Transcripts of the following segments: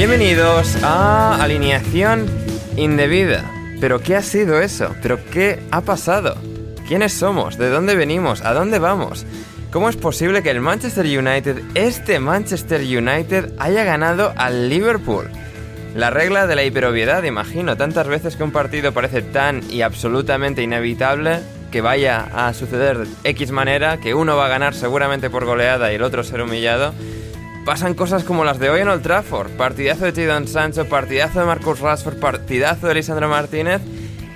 Bienvenidos a Alineación Indebida. ¿Pero qué ha sido eso? ¿Pero qué ha pasado? ¿Quiénes somos? ¿De dónde venimos? ¿A dónde vamos? ¿Cómo es posible que el Manchester United, este Manchester United, haya ganado al Liverpool? La regla de la hiperobviedad, imagino, tantas veces que un partido parece tan y absolutamente inevitable que vaya a suceder de X manera, que uno va a ganar seguramente por goleada y el otro ser humillado, pasan cosas como las de hoy en Old Trafford. Partidazo de Jadon Sancho, partidazo de Marcus Rashford, partidazo de Lisandro Martínez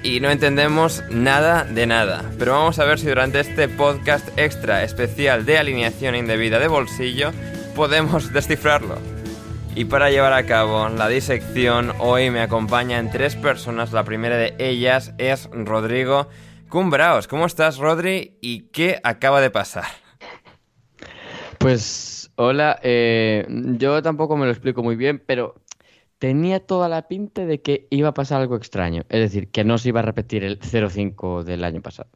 y no entendemos nada de nada. Pero vamos a ver si durante este podcast extra especial de alineación indebida de bolsillo podemos descifrarlo. Y para llevar a cabo la disección, hoy me acompañan tres personas. La primera de ellas es Rodrigo Cumbraos. ¿Cómo estás, Rodri? ¿Y qué acaba de pasar? Pues hola, eh, yo tampoco me lo explico muy bien, pero tenía toda la pinta de que iba a pasar algo extraño. Es decir, que no se iba a repetir el 0-5 del año pasado.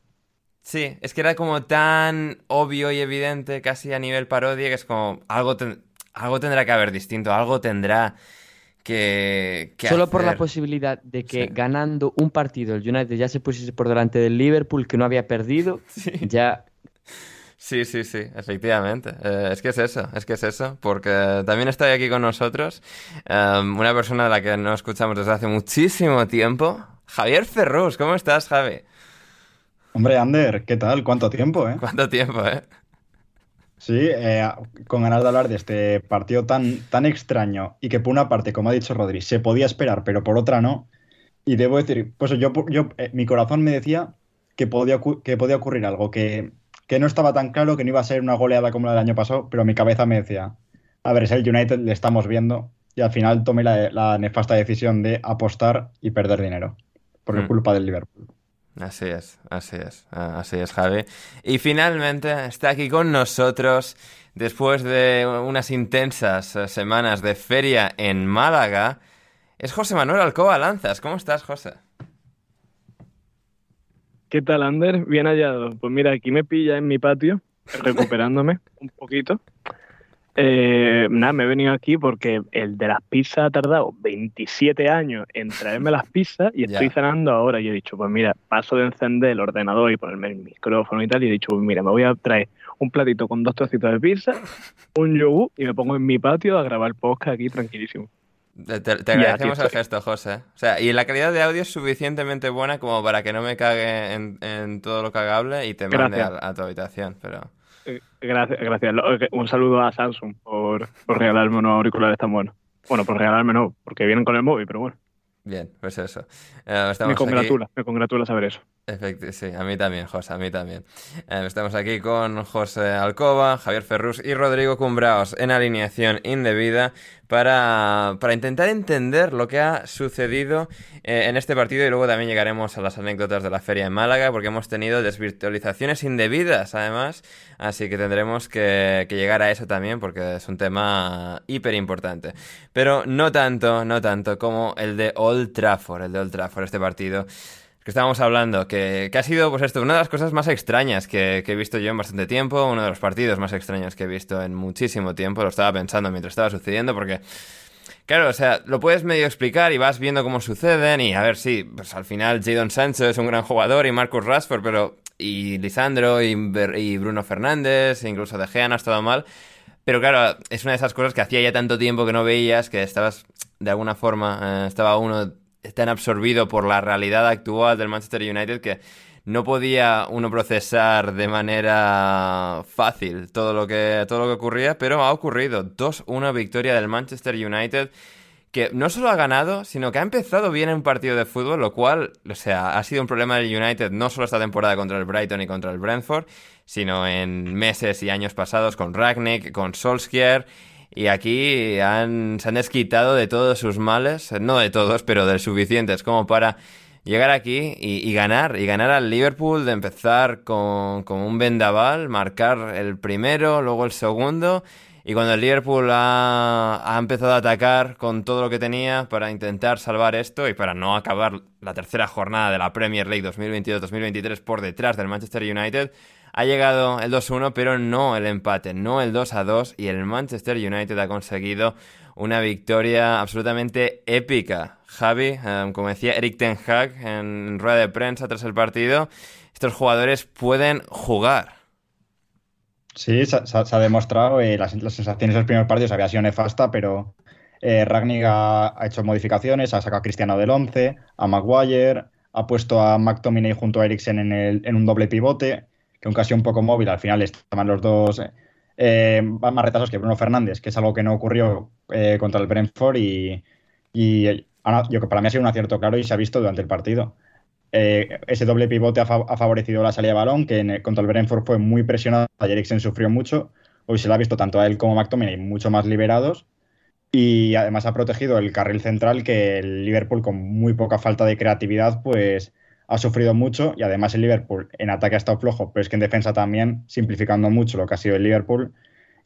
Sí, es que era como tan obvio y evidente, casi a nivel parodia, que es como algo, ten- algo tendrá que haber distinto, algo tendrá que, que Solo por la posibilidad de que Sí. ganando un partido el United ya se pusiese por delante del Liverpool, que no había perdido, Sí. ya Sí, sí, sí, efectivamente. Eh, es que es eso, es que es eso, porque también está aquí con nosotros em, una persona de la que no escuchamos desde hace muchísimo tiempo, Javier Ferrus. ¿Cómo estás, Javi? Hombre, Ander, ¿qué tal? ¿Cuánto tiempo, eh? ¿Cuánto tiempo, eh? Sí, eh, con ganas de hablar de este partido tan, tan extraño y que por una parte, como ha dicho Rodri, se podía esperar, pero por otra no. Y debo decir, pues yo, yo eh, mi corazón me decía que podía, que podía ocurrir algo, que, que no estaba tan claro, que no iba a ser una goleada como la del año pasado, pero mi cabeza me decía, a ver, es el United, le estamos viendo, y al final tomé la, la nefasta decisión de apostar y perder dinero, por Mm. culpa del Liverpool. Así es, así es, así es, Javi. Y finalmente está aquí con nosotros, después de unas intensas eh, semanas de feria en Málaga, es José Manuel Alcoba Lanzas. ¿Cómo estás, José? ¿Qué tal, Ander? Bien hallado. Pues mira, aquí me pilla en mi patio, recuperándome un poquito. Eh, nada, me he venido aquí porque el de las pizzas ha tardado 27 años en traerme las pizzas y estoy cenando ahora. Y he dicho, pues mira, paso de encender el ordenador y ponerme el micrófono y tal. Y he dicho, pues mira, me voy a traer un platito con dos trocitos de pizza, un yogur y me pongo en mi patio a grabar podcast aquí tranquilísimo. Te, agradecemos el gesto, José. O sea, y la calidad de audio es suficientemente buena como para que no me cague en, en todo lo cagable y te mande a, a tu habitación, pero... Eh, Gracias, gracias. Eh, Un saludo a Samsung por, por regalarme unos auriculares tan buenos. Bueno, por regalarme no, porque vienen con el móvil, pero bueno. Bien, pues eso. Eh, Me aquí- congratula, me congratula saber eso. Efecti- sí, a mí también, José, a mí también. Eh, estamos aquí con José Alcoba, Javier Ferrus y Rodrigo Cumbraos en alineación indebida para, para intentar entender lo que ha sucedido eh, en este partido. Y luego también llegaremos a las anécdotas de la feria en Málaga porque hemos tenido desvirtualizaciones indebidas además, así que tendremos que, que llegar a eso también porque es un tema hiper importante. Pero no tanto, no tanto como el de Old Trafford, el de Old Trafford, este partido que estábamos hablando, que, que ha sido, pues esto, una de las cosas más extrañas que, he visto yo en bastante tiempo, uno de los partidos más extraños que he visto en muchísimo tiempo, lo estaba pensando mientras estaba sucediendo, porque, claro, o sea, lo puedes medio explicar y vas viendo cómo suceden, y a ver, sí, pues al final Jadon Sancho es un gran jugador y Marcus Rashford, pero, y Lisandro y Bruno Fernández, e incluso De Gea no ha estado mal, Pero claro, es una de esas cosas que hacía ya tanto tiempo que no veías que estabas, de alguna forma, eh, estaba uno tan absorbido por la realidad actual del Manchester United que no podía uno procesar de manera fácil todo lo que, todo lo que ocurría, pero ha ocurrido. 2-1 victoria del Manchester United que no solo ha ganado, sino que ha empezado bien en un partido de fútbol, lo cual, o sea, ha sido un problema del United no solo esta temporada contra el Brighton y contra el Brentford, sino en meses y años pasados con Ragnick, con Solskjaer, y aquí han, se han desquitado de todos sus males, no de todos, pero de suficientes como para llegar aquí y, ganar, y ganar al Liverpool, de empezar con, con un vendaval, marcar el primero, luego el segundo, y cuando el Liverpool ha, ha, empezado a atacar con todo lo que tenía para intentar salvar esto y para no acabar la tercera jornada de la Premier League 2022-2023 por detrás del Manchester United, ha llegado el 2-1, pero no el empate, no el 2-2 y el Manchester United ha conseguido una victoria absolutamente épica. Javi, eh, como decía Eric Ten Hag en rueda de prensa tras el partido, estos jugadores pueden jugar. Sí, se, ha demostrado, eh, las, las, sensaciones de los primeros partidos había sido nefasta, pero eh, ha, hecho modificaciones, ha sacado a Cristiano del 11, a Maguire, ha puesto a McTominay junto a Eriksen en un doble pivote, que aunque ha sido un poco móvil, al final estaban los dos eh, más retrasados que Bruno Fernández, que es algo que no ocurrió eh, contra el Brentford y, y que para mí ha sido un acierto claro y se ha visto durante el partido. Eh, ese doble pivote ha, fa ha, favorecido la salida de balón, que contra el Brentford fue muy presionado. Eriksen sufrió mucho. Hoy se lo ha visto tanto a él como a McTominay mucho más liberados. Y además ha protegido el carril central, que el Liverpool, con muy poca falta de creatividad, pues ha sufrido mucho. Y además el Liverpool en ataque ha estado flojo, pero es que en defensa también, simplificando mucho lo que ha sido el Liverpool.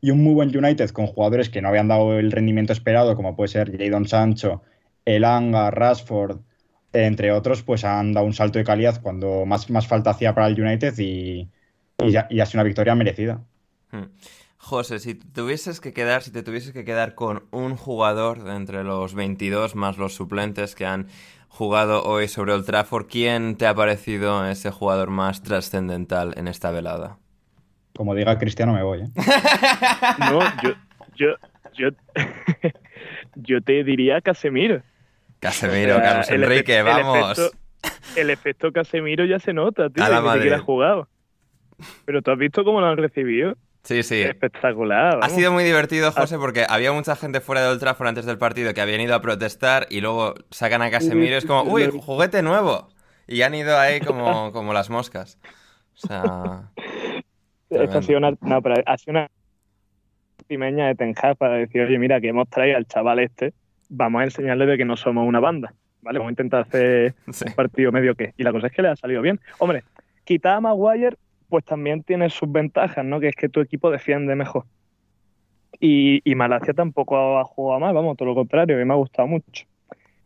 Y un muy buen United con jugadores que no habían dado el rendimiento esperado, como puede ser Jadon Sancho, Elanga, Rashford, entre otros, pues han dado un salto de calidad cuando más, más falta hacía para el United y, ya, y ha sido una victoria merecida. Hmm. José, si tuvieses que quedar, si te tuvieses que quedar con un jugador de entre los 22 más los suplentes que han jugado hoy sobre el Trafford, ¿quién te ha parecido ese jugador más trascendental en esta velada? Como diga Cristiano, me voy. ¿eh? no, yo, yo, yo, yo te diría Casemiro. Casemiro, o sea, Carlos Enrique, el vamos. El efecto, el efecto, Casemiro ya se nota, tío, A la siquiera ha jugado. Pero tú has visto cómo lo han recibido. Sí, sí. Espectacular. Ha sido muy divertido, José, porque había mucha gente fuera de Old Trafford antes del partido que habían ido a protestar y luego sacan a Casemiro y es como, uy, juguete nuevo. Y han ido ahí como, como las moscas. O sea. Esta ha sido una, no, pero ha sido una pimeña de Ten Hag para decir, oye, mira, que hemos traído al chaval este, vamos a enseñarle de que no somos una banda. ¿Vale? Vamos a intentar hacer Sí. un partido medio que. Y la cosa es que le ha salido bien. Hombre, quitar a Maguire, pues también tiene sus ventajas, ¿no? Que es que tu equipo defiende mejor. Y, y Malacia tampoco ha jugado mal, vamos, todo lo contrario, a mí me ha gustado mucho.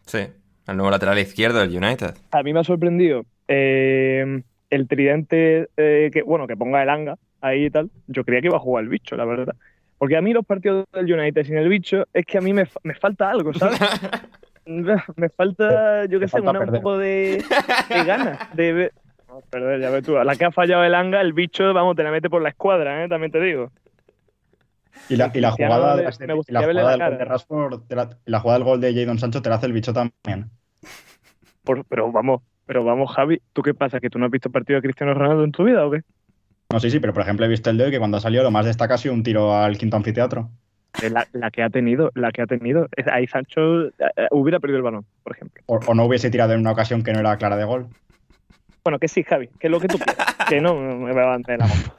Sí, el nuevo lateral izquierdo del United. A mí me ha sorprendido eh, el tridente eh, que, bueno, que ponga el anga ahí y tal. Yo creía que iba a jugar el bicho, la verdad. Porque a mí los partidos del United sin el bicho es que a mí me, me falta algo, ¿sabes? me falta, yo qué sé, una, un poco de, de ganas de ver. No, perder, ya ves tú. A la que ha fallado el anga, el bicho, vamos, te la mete por la escuadra, ¿eh? También te digo. Y la, y la jugada, del gol de Rashford, te la, la jugada del gol de Jadon Sancho te la hace el bicho también. Por- pero vamos, pero vamos, Javi, ¿tú qué pasa? ¿Que tú no has visto partido de Cristiano Ronaldo en tu vida o qué? No, sí, sí, pero por ejemplo he visto el de hoy que cuando ha salido lo más destaca ha sido un tiro al quinto anfiteatro. Eh, La, la que ha tenido, la que ha tenido. Ahí Sancho eh, eh, hubiera perdido el balón, por ejemplo. O, o no hubiese tirado en una ocasión que no era clara de gol. Bueno, que sí, Javi, que es lo que tú quieras. que no me va a de la moto.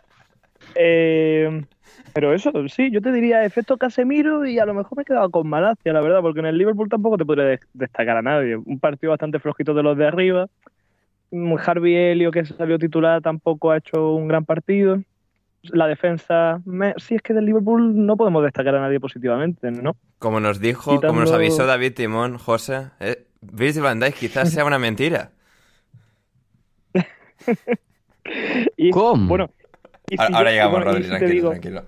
Eh, pero eso, sí, yo te diría efecto Casemiro y a lo mejor me he quedado con Malacia, la verdad, porque en el Liverpool tampoco te podría de- destacar a nadie. Un partido bastante flojito de los de arriba. Mm, Harvey Helio, que salió titular, tampoco ha hecho un gran partido. La defensa, me- sí, es que del Liverpool no podemos destacar a nadie positivamente, ¿no? Como nos dijo, como nos avisó David Timón, José, eh, Virgil van Dijk quizás sea una mentira. Y, ¿Cómo? Bueno, y si Ahora, yo- llegamos, bueno, Rodri, si tranquilo, digo- tranquilo.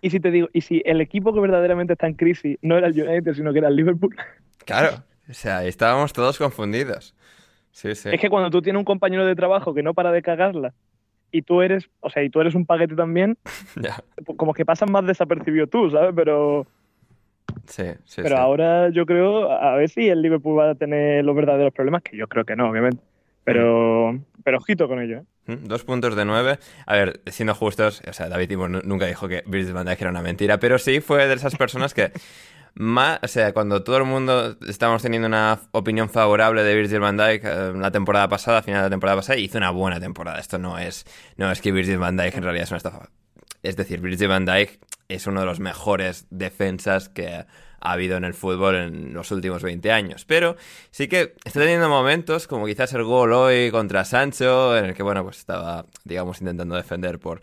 Y si te digo, y si el equipo que verdaderamente está en crisis no era el United, sino que era el Liverpool. Claro, o sea, estábamos todos confundidos. Sí, sí. Es que cuando tú tienes un compañero de trabajo que no para de cagarla y tú eres, o sea, y tú eres un paquete también, Ya. como que pasas más desapercibido tú, ¿sabes? Pero, Sí, sí, pero sí. ahora yo creo, a ver si el Liverpool va a tener los verdaderos problemas, que yo creo que no, obviamente. Pero, pero ojito con ello, ¿eh? Mm, Dos puntos de nueve. A ver, siendo justos, o sea, David Timor nu- nunca dijo que Virgil van Dijk era una mentira, pero sí fue de esas personas que más, o sea, cuando todo el mundo estábamos teniendo una opinión favorable de Virgil van Dijk eh, la temporada pasada, final de la temporada pasada, hizo una buena temporada. Esto no es, no es que Virgil van Dijk en realidad es una estafa. Es decir, Virgil van Dijk es uno de los mejores defensas que ha habido en el fútbol en los últimos 20 años. Pero sí que está teniendo momentos, como quizás el gol hoy contra Sancho, en el que, bueno, pues estaba, digamos, intentando defender por,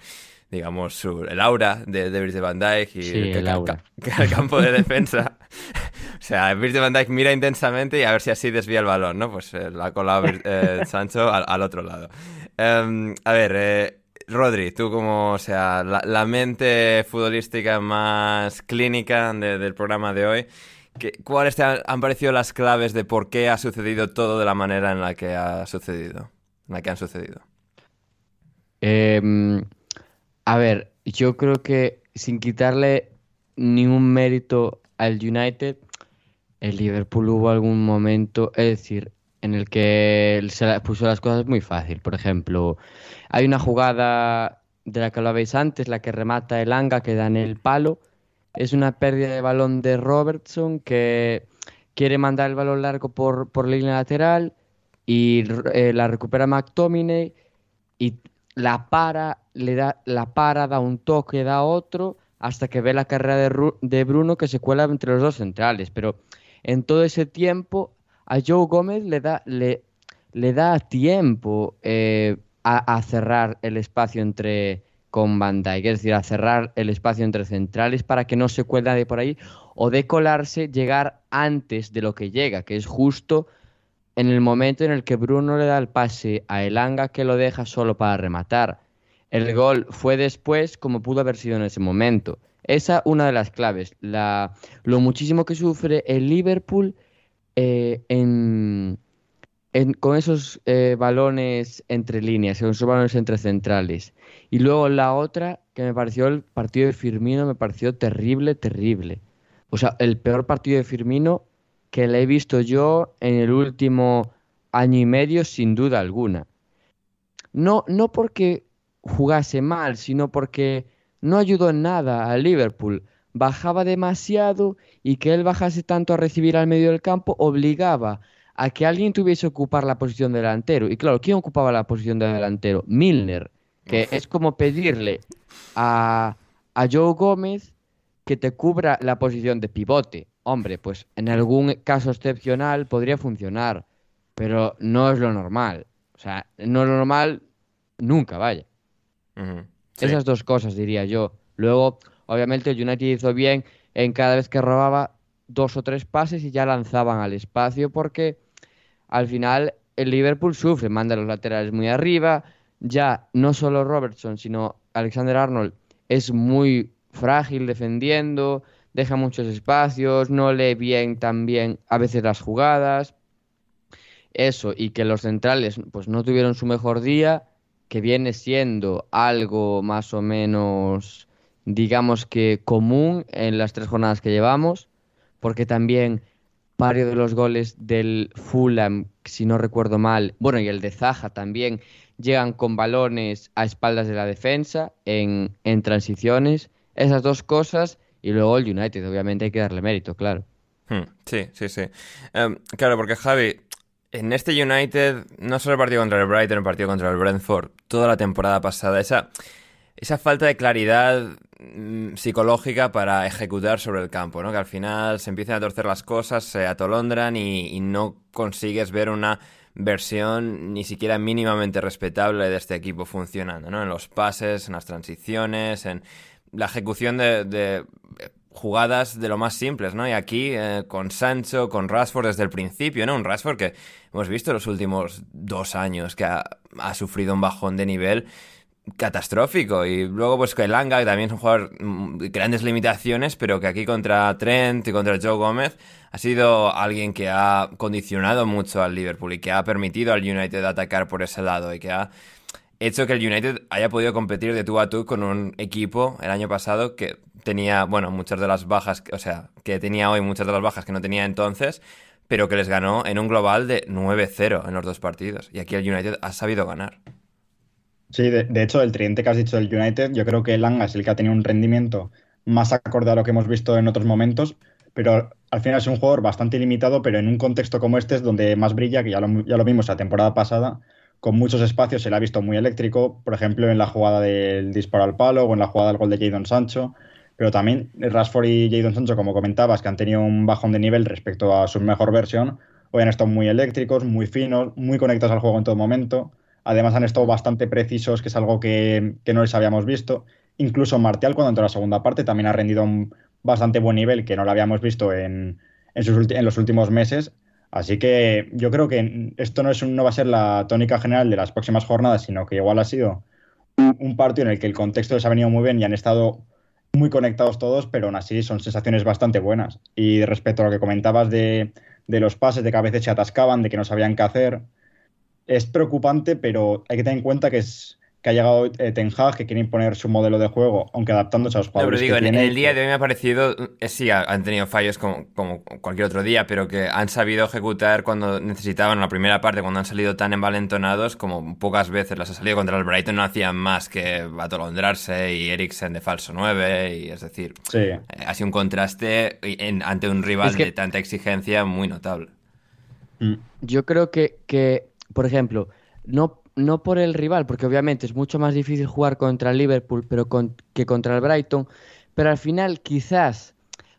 digamos, su, el aura de, de Virgil van Dijk y Sí, el aura. el campo de defensa. o sea, Virgil van Dijk mira intensamente y a ver si así desvía el balón, ¿no? Pues eh, la cola eh, Sancho al, al otro lado. Em, a ver, eh, Rodri, tú como, o sea, la, mente futbolística más clínica de- del programa de hoy, ¿qué- ¿cuáles te han, han parecido las claves de por qué ha sucedido todo de la manera en la que ha sucedido? En la que han sucedido. Em, a ver, yo creo que sin quitarle ningún mérito al United, el Liverpool hubo algún momento, es decir, en el que se puso las cosas muy fácil. Por ejemplo, hay una jugada de la que hablabais antes, la que remata el Anga, que da en el palo. Es una pérdida de balón de Robertson que quiere mandar el balón largo por, por la línea lateral y eh, la recupera McTominay y la para, le da la para, da un toque, da otro, hasta que ve la carrera de, de Bruno que se cuela entre los dos centrales. Pero en todo ese tiempo a Joe Gómez le da, le, le da tiempo eh, a, cerrar el espacio entre con Van Dijk, es decir, a cerrar el espacio entre centrales para que no se cuele nadie por ahí o de colarse, llegar antes de lo que llega, que es justo en el momento en el que Bruno le da el pase a Elanga que lo deja solo para rematar. El gol fue después como pudo haber sido en ese momento. Esa una de las claves. La, lo muchísimo que sufre el Liverpool eh, en, con esos eh, balones entre líneas, con esos balones entre centrales. Y luego la otra, que me pareció el partido de Firmino, me pareció terrible, terrible. O sea, el peor partido de Firmino que le he visto yo en el último año y medio, sin duda alguna. No, no porque jugase mal, sino porque no ayudó en nada al Liverpool. Bajaba demasiado y que él bajase tanto a recibir al medio del campo obligaba a que alguien tuviese que ocupar la posición de delantero. Y claro, ¿quién ocupaba la posición de delantero? Milner, que es como pedirle a, a Joe Gómez que te cubra la posición de pivote. Hombre, pues en algún caso excepcional podría funcionar, pero no es lo normal. O sea, no es lo normal nunca, vaya. Sí. Esas dos cosas diría yo. Luego, obviamente, el United hizo bien en cada vez que robaba dos o tres pases y ya lanzaban al espacio porque al final el Liverpool sufre, manda los laterales muy arriba. Ya no solo Robertson, sino Alexander Arnold es muy frágil defendiendo, deja muchos espacios, no lee bien también a veces las jugadas. Eso, y que los centrales pues no tuvieron su mejor día, que viene siendo algo más o menos, digamos que común en las tres jornadas que llevamos, porque también varios de los goles del Fulham, si no recuerdo mal, bueno, y el de Zaha también, llegan con balones a espaldas de la defensa en, en transiciones. Esas dos cosas, y luego el United, obviamente hay que darle mérito, claro. Hmm, Sí, sí, sí. Em, claro, porque Javi, en este United, no solo el partido contra el Brighton, el partido contra el Brentford, toda la temporada pasada, esa, esa falta de claridad psicológica para ejecutar sobre el campo, ¿no? Que al final se empiezan a torcer las cosas, se atolondran y, y no consigues ver una versión ni siquiera mínimamente respetable de este equipo funcionando, ¿no? En los pases, en las transiciones, en la ejecución de, de jugadas de lo más simples, ¿no? Y aquí eh, con Sancho, con Rashford desde el principio, ¿no? Un Rashford que hemos visto los últimos dos años que ha sufrido un bajón de nivel catastrófico. Y luego pues que el Anga, que también es un jugador mm, de grandes limitaciones, pero que aquí contra Trent y contra Joe Gómez ha sido alguien que ha condicionado mucho al Liverpool y que ha permitido al United atacar por ese lado y que ha hecho que el United haya podido competir de tú a tú con un equipo el año pasado que tenía, bueno, muchas de las bajas, o sea, que tenía hoy muchas de las bajas que no tenía entonces, pero que les ganó en un global de 9-0 en los dos partidos. Y aquí el United ha sabido ganar. Sí, de, hecho, el tridente que has dicho del United, yo creo que Langa es el que ha tenido un rendimiento más acorde a lo que hemos visto en otros momentos, pero al final es un jugador bastante limitado, pero en un contexto como este es donde más brilla, que ya lo, ya lo vimos la temporada pasada, con muchos espacios se le ha visto muy eléctrico, por ejemplo, en la jugada del disparo al palo o en la jugada del gol de Jadon Sancho, pero también Rashford y Jadon Sancho, como comentabas, que han tenido un bajón de nivel respecto a su mejor versión, hoy han estado muy eléctricos, muy finos, muy conectados al juego en todo momento. Además han estado bastante precisos, que es algo que, que no les habíamos visto. Incluso Martial, cuando entró a la segunda parte, también ha rendido un bastante buen nivel, que no lo habíamos visto en, en, sus, en los últimos meses. Así que yo creo que esto no, es no va a ser la tónica general de las próximas jornadas, sino que igual ha sido un, un partido en el que el contexto les ha venido muy bien y han estado muy conectados todos, pero aún así son sensaciones bastante buenas. Y respecto a lo que comentabas de, de, los pases, de que a veces se atascaban, de que no sabían qué hacer, es preocupante, pero hay que tener en cuenta que es que ha llegado eh, Ten Hag, que quiere imponer su modelo de juego, aunque adaptándose a los jugadores. No, pero digo, que en tiene, el día de hoy me ha parecido, eh, sí, han tenido fallos como, como, cualquier otro día, pero que han sabido ejecutar cuando necesitaban la primera parte, cuando han salido tan envalentonados como pocas veces las ha salido contra el Brighton, no hacían más que atolondrarse y Eriksen de falso 9, y es decir, sí. eh, ha sido un contraste en, ante un rival es que... de tanta exigencia muy notable. Mm. Yo creo que, que por ejemplo, no no por el rival, porque obviamente es mucho más difícil jugar contra el Liverpool pero con, que contra el Brighton, pero al final quizás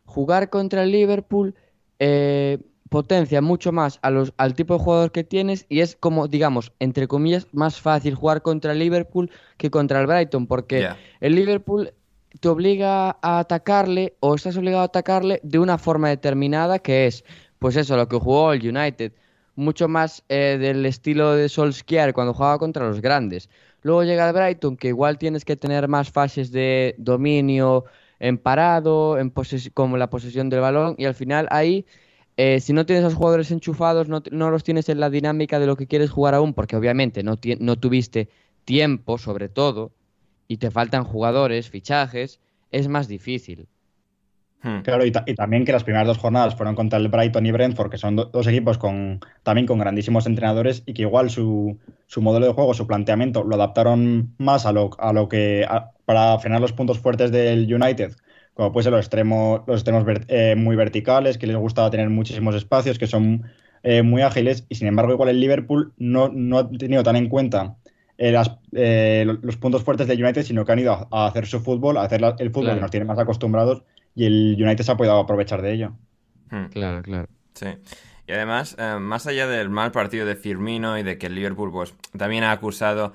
jugar contra el Liverpool eh, potencia mucho más a los, al tipo de jugador que tienes y es como, digamos, entre comillas, más fácil jugar contra el Liverpool que contra el Brighton, porque yeah. el Liverpool te obliga a atacarle o estás obligado a atacarle de una forma determinada que es, pues eso, lo que jugó el United mucho más eh, del estilo de Solskjaer cuando jugaba contra los grandes. Luego llega el Brighton, que igual tienes que tener más fases de dominio en parado, en como la posesión del balón, y al final ahí, eh, si no tienes a los jugadores enchufados, no, no, los tienes en la dinámica de lo que quieres jugar aún, porque obviamente no, no tuviste tiempo, sobre todo, y te faltan jugadores, fichajes, es más difícil. Hmm. Claro, y, y, también que las primeras dos jornadas fueron contra el Brighton y Brentford, que son do dos equipos con también con grandísimos entrenadores y que igual su, su modelo de juego, su planteamiento, lo adaptaron más a lo, a lo que a, para frenar los puntos fuertes del United, como puede ser los extremos, los extremos ver, eh, muy verticales, que les gusta tener muchísimos espacios, que son eh, muy ágiles, y sin embargo, igual el Liverpool no, no ha tenido tan en cuenta eh, las, eh, los puntos fuertes del United, sino que han ido a, a hacer su fútbol, a hacer la, el fútbol claro. que nos tiene más acostumbrados y el United se ha podido aprovechar de ello. Hmm. Claro, claro. Sí. Y además, eh, más allá del mal partido de Firmino y de que el Liverpool pues, también ha acusado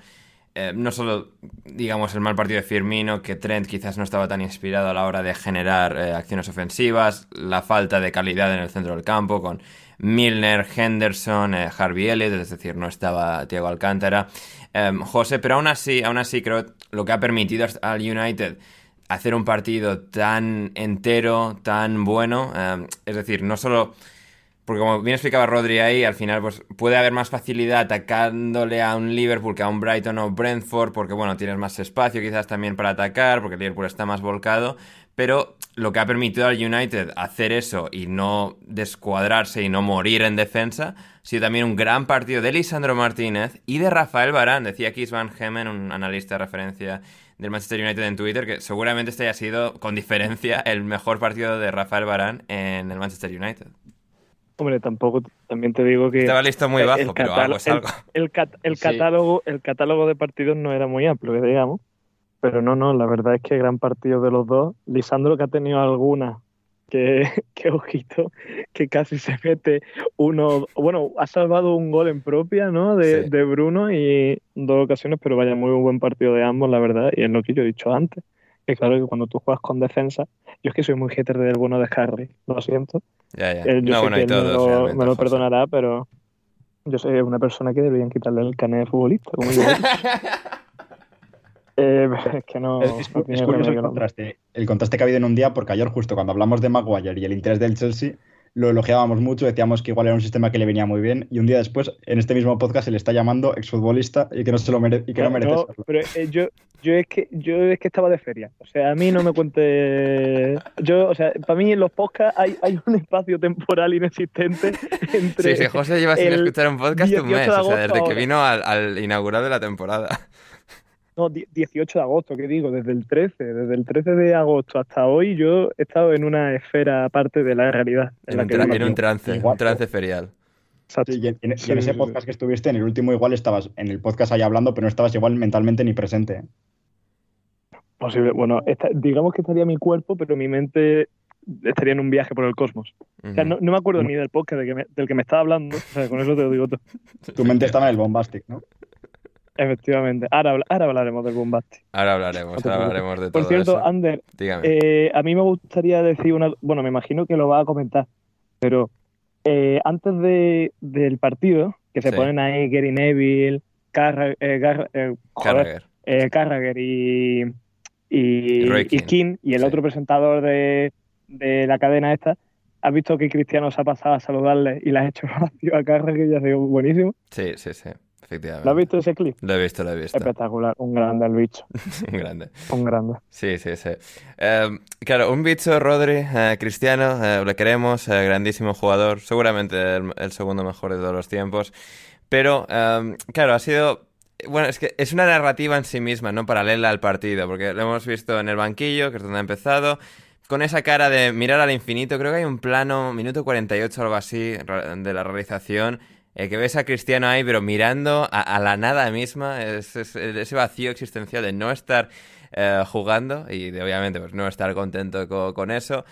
eh, no solo, digamos, el mal partido de Firmino, que Trent quizás no estaba tan inspirado a la hora de generar eh, acciones ofensivas, la falta de calidad en el centro del campo con Milner, Henderson, eh, Harvey Elliott, es decir, no estaba Thiago Alcántara, José, pero aún así, aún así creo lo que ha permitido al United hacer un partido tan entero, tan bueno, es decir, no solo... Porque como bien explicaba Rodri ahí, al final pues puede haber más facilidad atacándole a un Liverpool que a un Brighton o Brentford, porque bueno, tienes más espacio quizás también para atacar, porque el Liverpool está más volcado, pero lo que ha permitido al United hacer eso y no descuadrarse y no morir en defensa, ha sido también un gran partido de Lisandro Martínez y de Rafael Barán, decía Keith Van Hemen, un analista de referencia del Manchester United en Twitter, que seguramente este haya sido, con diferencia, el mejor partido de Rafael Barán en el Manchester United. Hombre, tampoco, también te digo que... Estaba listo muy bajo, el pero algo es algo. El, el, cat, el sí. catálogo, el catálogo de partidos no era muy amplio, digamos. Pero no, no, la verdad es que gran partido de los dos. Lisandro que ha tenido alguna, que, que ojito, que casi se mete uno... Bueno, ha salvado un gol en propia, ¿no? De, sí. de Bruno y dos ocasiones, pero vaya, muy buen partido de ambos, la verdad. Y es lo que yo he dicho antes. Que claro que cuando tú juegas con defensa, yo es que soy muy hater del bueno de Harry, lo siento. Ya, ya. Eh, yo no, sé bueno, que y todos, me lo, me lo perdonará, pero yo soy una persona que deberían quitarle el canet de futbolista. Como yo. eh, es que no. Es, es, no es tiene curioso remedio, el contraste, el contraste que ha habido en un día, porque ayer, justo cuando hablamos de Maguire y el interés del Chelsea, lo elogiábamos mucho, decíamos que igual era un sistema que le venía muy bien, y un día después, en este mismo podcast, se le está llamando exfutbolista y que no se lo mere y que no merece No, serlo. pero eh, yo, yo es que yo es que estaba de feria. O sea, a mí no me cuente. Yo, o sea, para mí en los podcasts hay, hay un espacio temporal inexistente entre. Sí, sí, José lleva sin escuchar un podcast un 18 de mes, o sea, desde que vino al, al inaugural de la temporada. No, die- 18 de agosto, ¿qué digo? Desde el 13, desde el 13 de agosto hasta hoy yo he estado en una esfera aparte de la realidad. En, En la un, tra- en trance, Igual. un trance ferial. Sí, y en, y en- y en Sí, ese podcast que estuviste, en el último igual estabas en el podcast ahí hablando, pero no estabas igual mentalmente ni presente. Posible. Bueno, esta- digamos que estaría mi cuerpo, pero mi mente estaría en un viaje por el cosmos. O sea, no, no me acuerdo ni del podcast de que me- del que me estaba hablando. O sea, con eso te lo digo todo. Tu mente estaba en el bombastic, ¿no? Efectivamente. Ahora, ahora hablaremos del Bombasti. Ahora hablaremos, ahora hablaremos de Por todo cierto, eso. Ander, eh, a mí me gustaría decir una. Bueno, me imagino que lo va a comentar, pero eh, antes de, del partido, que se Sí. ponen ahí Gary Neville, Carra- eh, eh, joder, Carragher. eh, Carragher y, y, Y y. Keane, y el Sí. otro presentador de, de la cadena esta, has visto que Cristiano se ha pasado a saludarle y le has hecho vacío a Carragher y ha sido buenísimo. Sí, sí, sí, efectivamente. ¿Lo has visto ese clip? Lo he visto, lo he visto. Espectacular, un grande el bicho, Un grande. un grande. Sí, sí, sí. Eh, claro, un bicho, Rodri, eh, Cristiano, eh, le queremos, eh, grandísimo jugador, seguramente el, el segundo mejor de todos los tiempos. Pero, eh, claro, ha sido... Bueno, es que es una narrativa en sí misma, no paralela al partido, porque lo hemos visto en el banquillo, que es donde ha empezado, con esa cara de mirar al infinito. Creo que hay un plano, minuto 48 o algo así, de la realización, eh, que ves a Cristiano ahí, pero mirando a, la nada misma, es, es- ese vacío existencial de no estar eh, jugando y de obviamente pues no estar contento co- con, eso.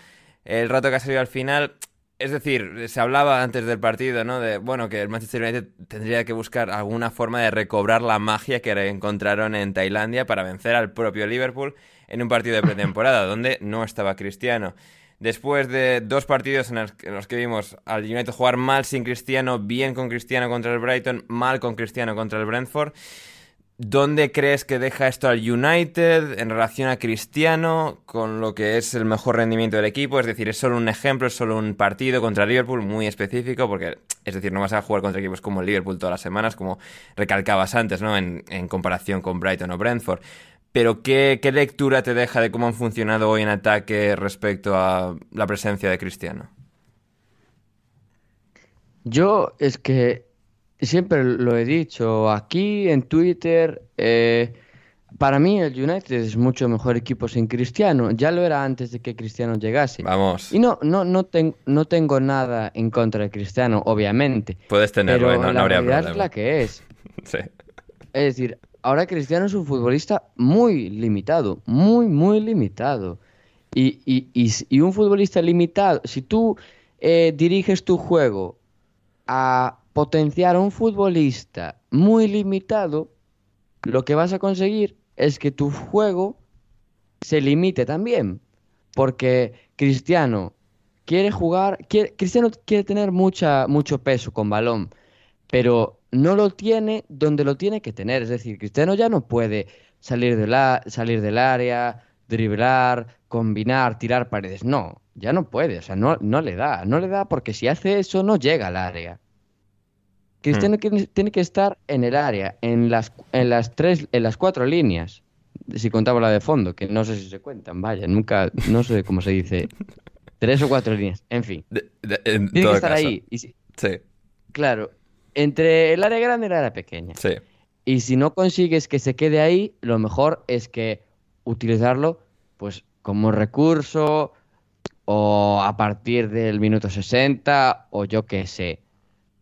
El rato que ha salido al final, es decir, se hablaba antes del partido, ¿no? De, bueno, que el Manchester United tendría que buscar alguna forma de recobrar la magia que encontraron en Tailandia para vencer al propio Liverpool en un partido de pretemporada, donde no estaba Cristiano. Después de dos partidos en los, que vimos al United jugar mal sin Cristiano, bien con Cristiano contra el Brighton, mal con Cristiano contra el Brentford, ¿Dónde crees que deja esto al United en relación a Cristiano con lo que es el mejor rendimiento del equipo? Es decir, es solo un ejemplo, es solo un partido contra Liverpool muy específico, porque, es decir, no vas a jugar contra equipos como el Liverpool todas las semanas, como recalcabas antes, ¿no? En, en comparación con Brighton o Brentford. Pero, ¿qué, ¿qué lectura te deja de cómo han funcionado hoy en ataque respecto a la presencia de Cristiano? Yo es que siempre lo he dicho aquí en Twitter. eh, para mí el United es mucho mejor equipo sin Cristiano. Ya lo era antes de que Cristiano llegase. Vamos, Y no, no, no, ten- no tengo nada en contra de Cristiano, obviamente. puedes tenerlo, Pero ¿eh? no, no la habría realidad problema. es la que es. Sí. Es decir, ahora Cristiano es un futbolista muy limitado, muy, muy limitado. Y, y- y un futbolista limitado, si tú eh, diriges tu juego a potenciar a un futbolista muy limitado, lo que vas a conseguir es que tu juego se limite también. Porque Cristiano quiere jugar, quiere- Cristiano quiere tener mucha, mucho peso con balón, pero no lo tiene donde lo tiene que tener. Es decir, Cristiano ya no puede salir, de la, salir del área, driblar, combinar, tirar paredes. No, ya no puede. O sea, no, no le da. No le da porque si hace eso no llega al área. Cristiano tiene, tiene que estar en el área, en las, en las tres, en las cuatro líneas. Si contamos la de fondo, que no sé si se cuentan, vaya, nunca, no sé cómo se dice. Tres o cuatro líneas, en fin. De- de- en Tiene que estar caso. ahí. Y si- Sí, claro, entre el área grande y el área pequeña. sí. Y si no consigues que se quede ahí, lo mejor es que utilizarlo pues como recurso o a partir del minuto 60 o yo qué sé.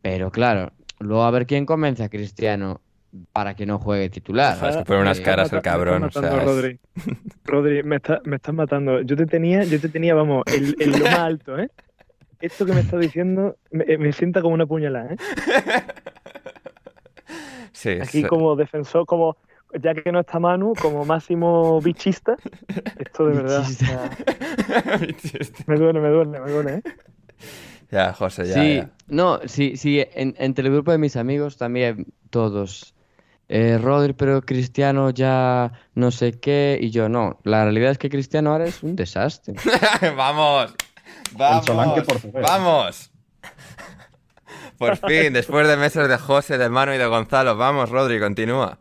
Pero claro, luego a ver quién convence a Cristiano para que no juegue titular. Joder, es que pone unas Me caras estás el cabrón, o me sea. Rodri, me, está- me estás matando. Yo te tenía, yo te tenía, vamos, el, el lo más alto, ¿eh? Esto que me estás diciendo me, me sienta como una puñalada, ¿eh? Sí, Aquí como defensor, como ya que no está Manu, como máximo bichista. Esto de verdad. o Bichista. me duele, me duele, me duele, ¿eh? ya, José, ya, sí, ya. no, sí, sí, en- entre el grupo de mis amigos también todos. Eh, Rodri, pero Cristiano ya no sé qué, y yo no. La realidad es que Cristiano ahora es un desastre. Vamos. ¡Vamos! Portugués. ¡Vamos! Por fin, después de meses de José, de Manu y de Gonzalo. Vamos, Rodri, continúa.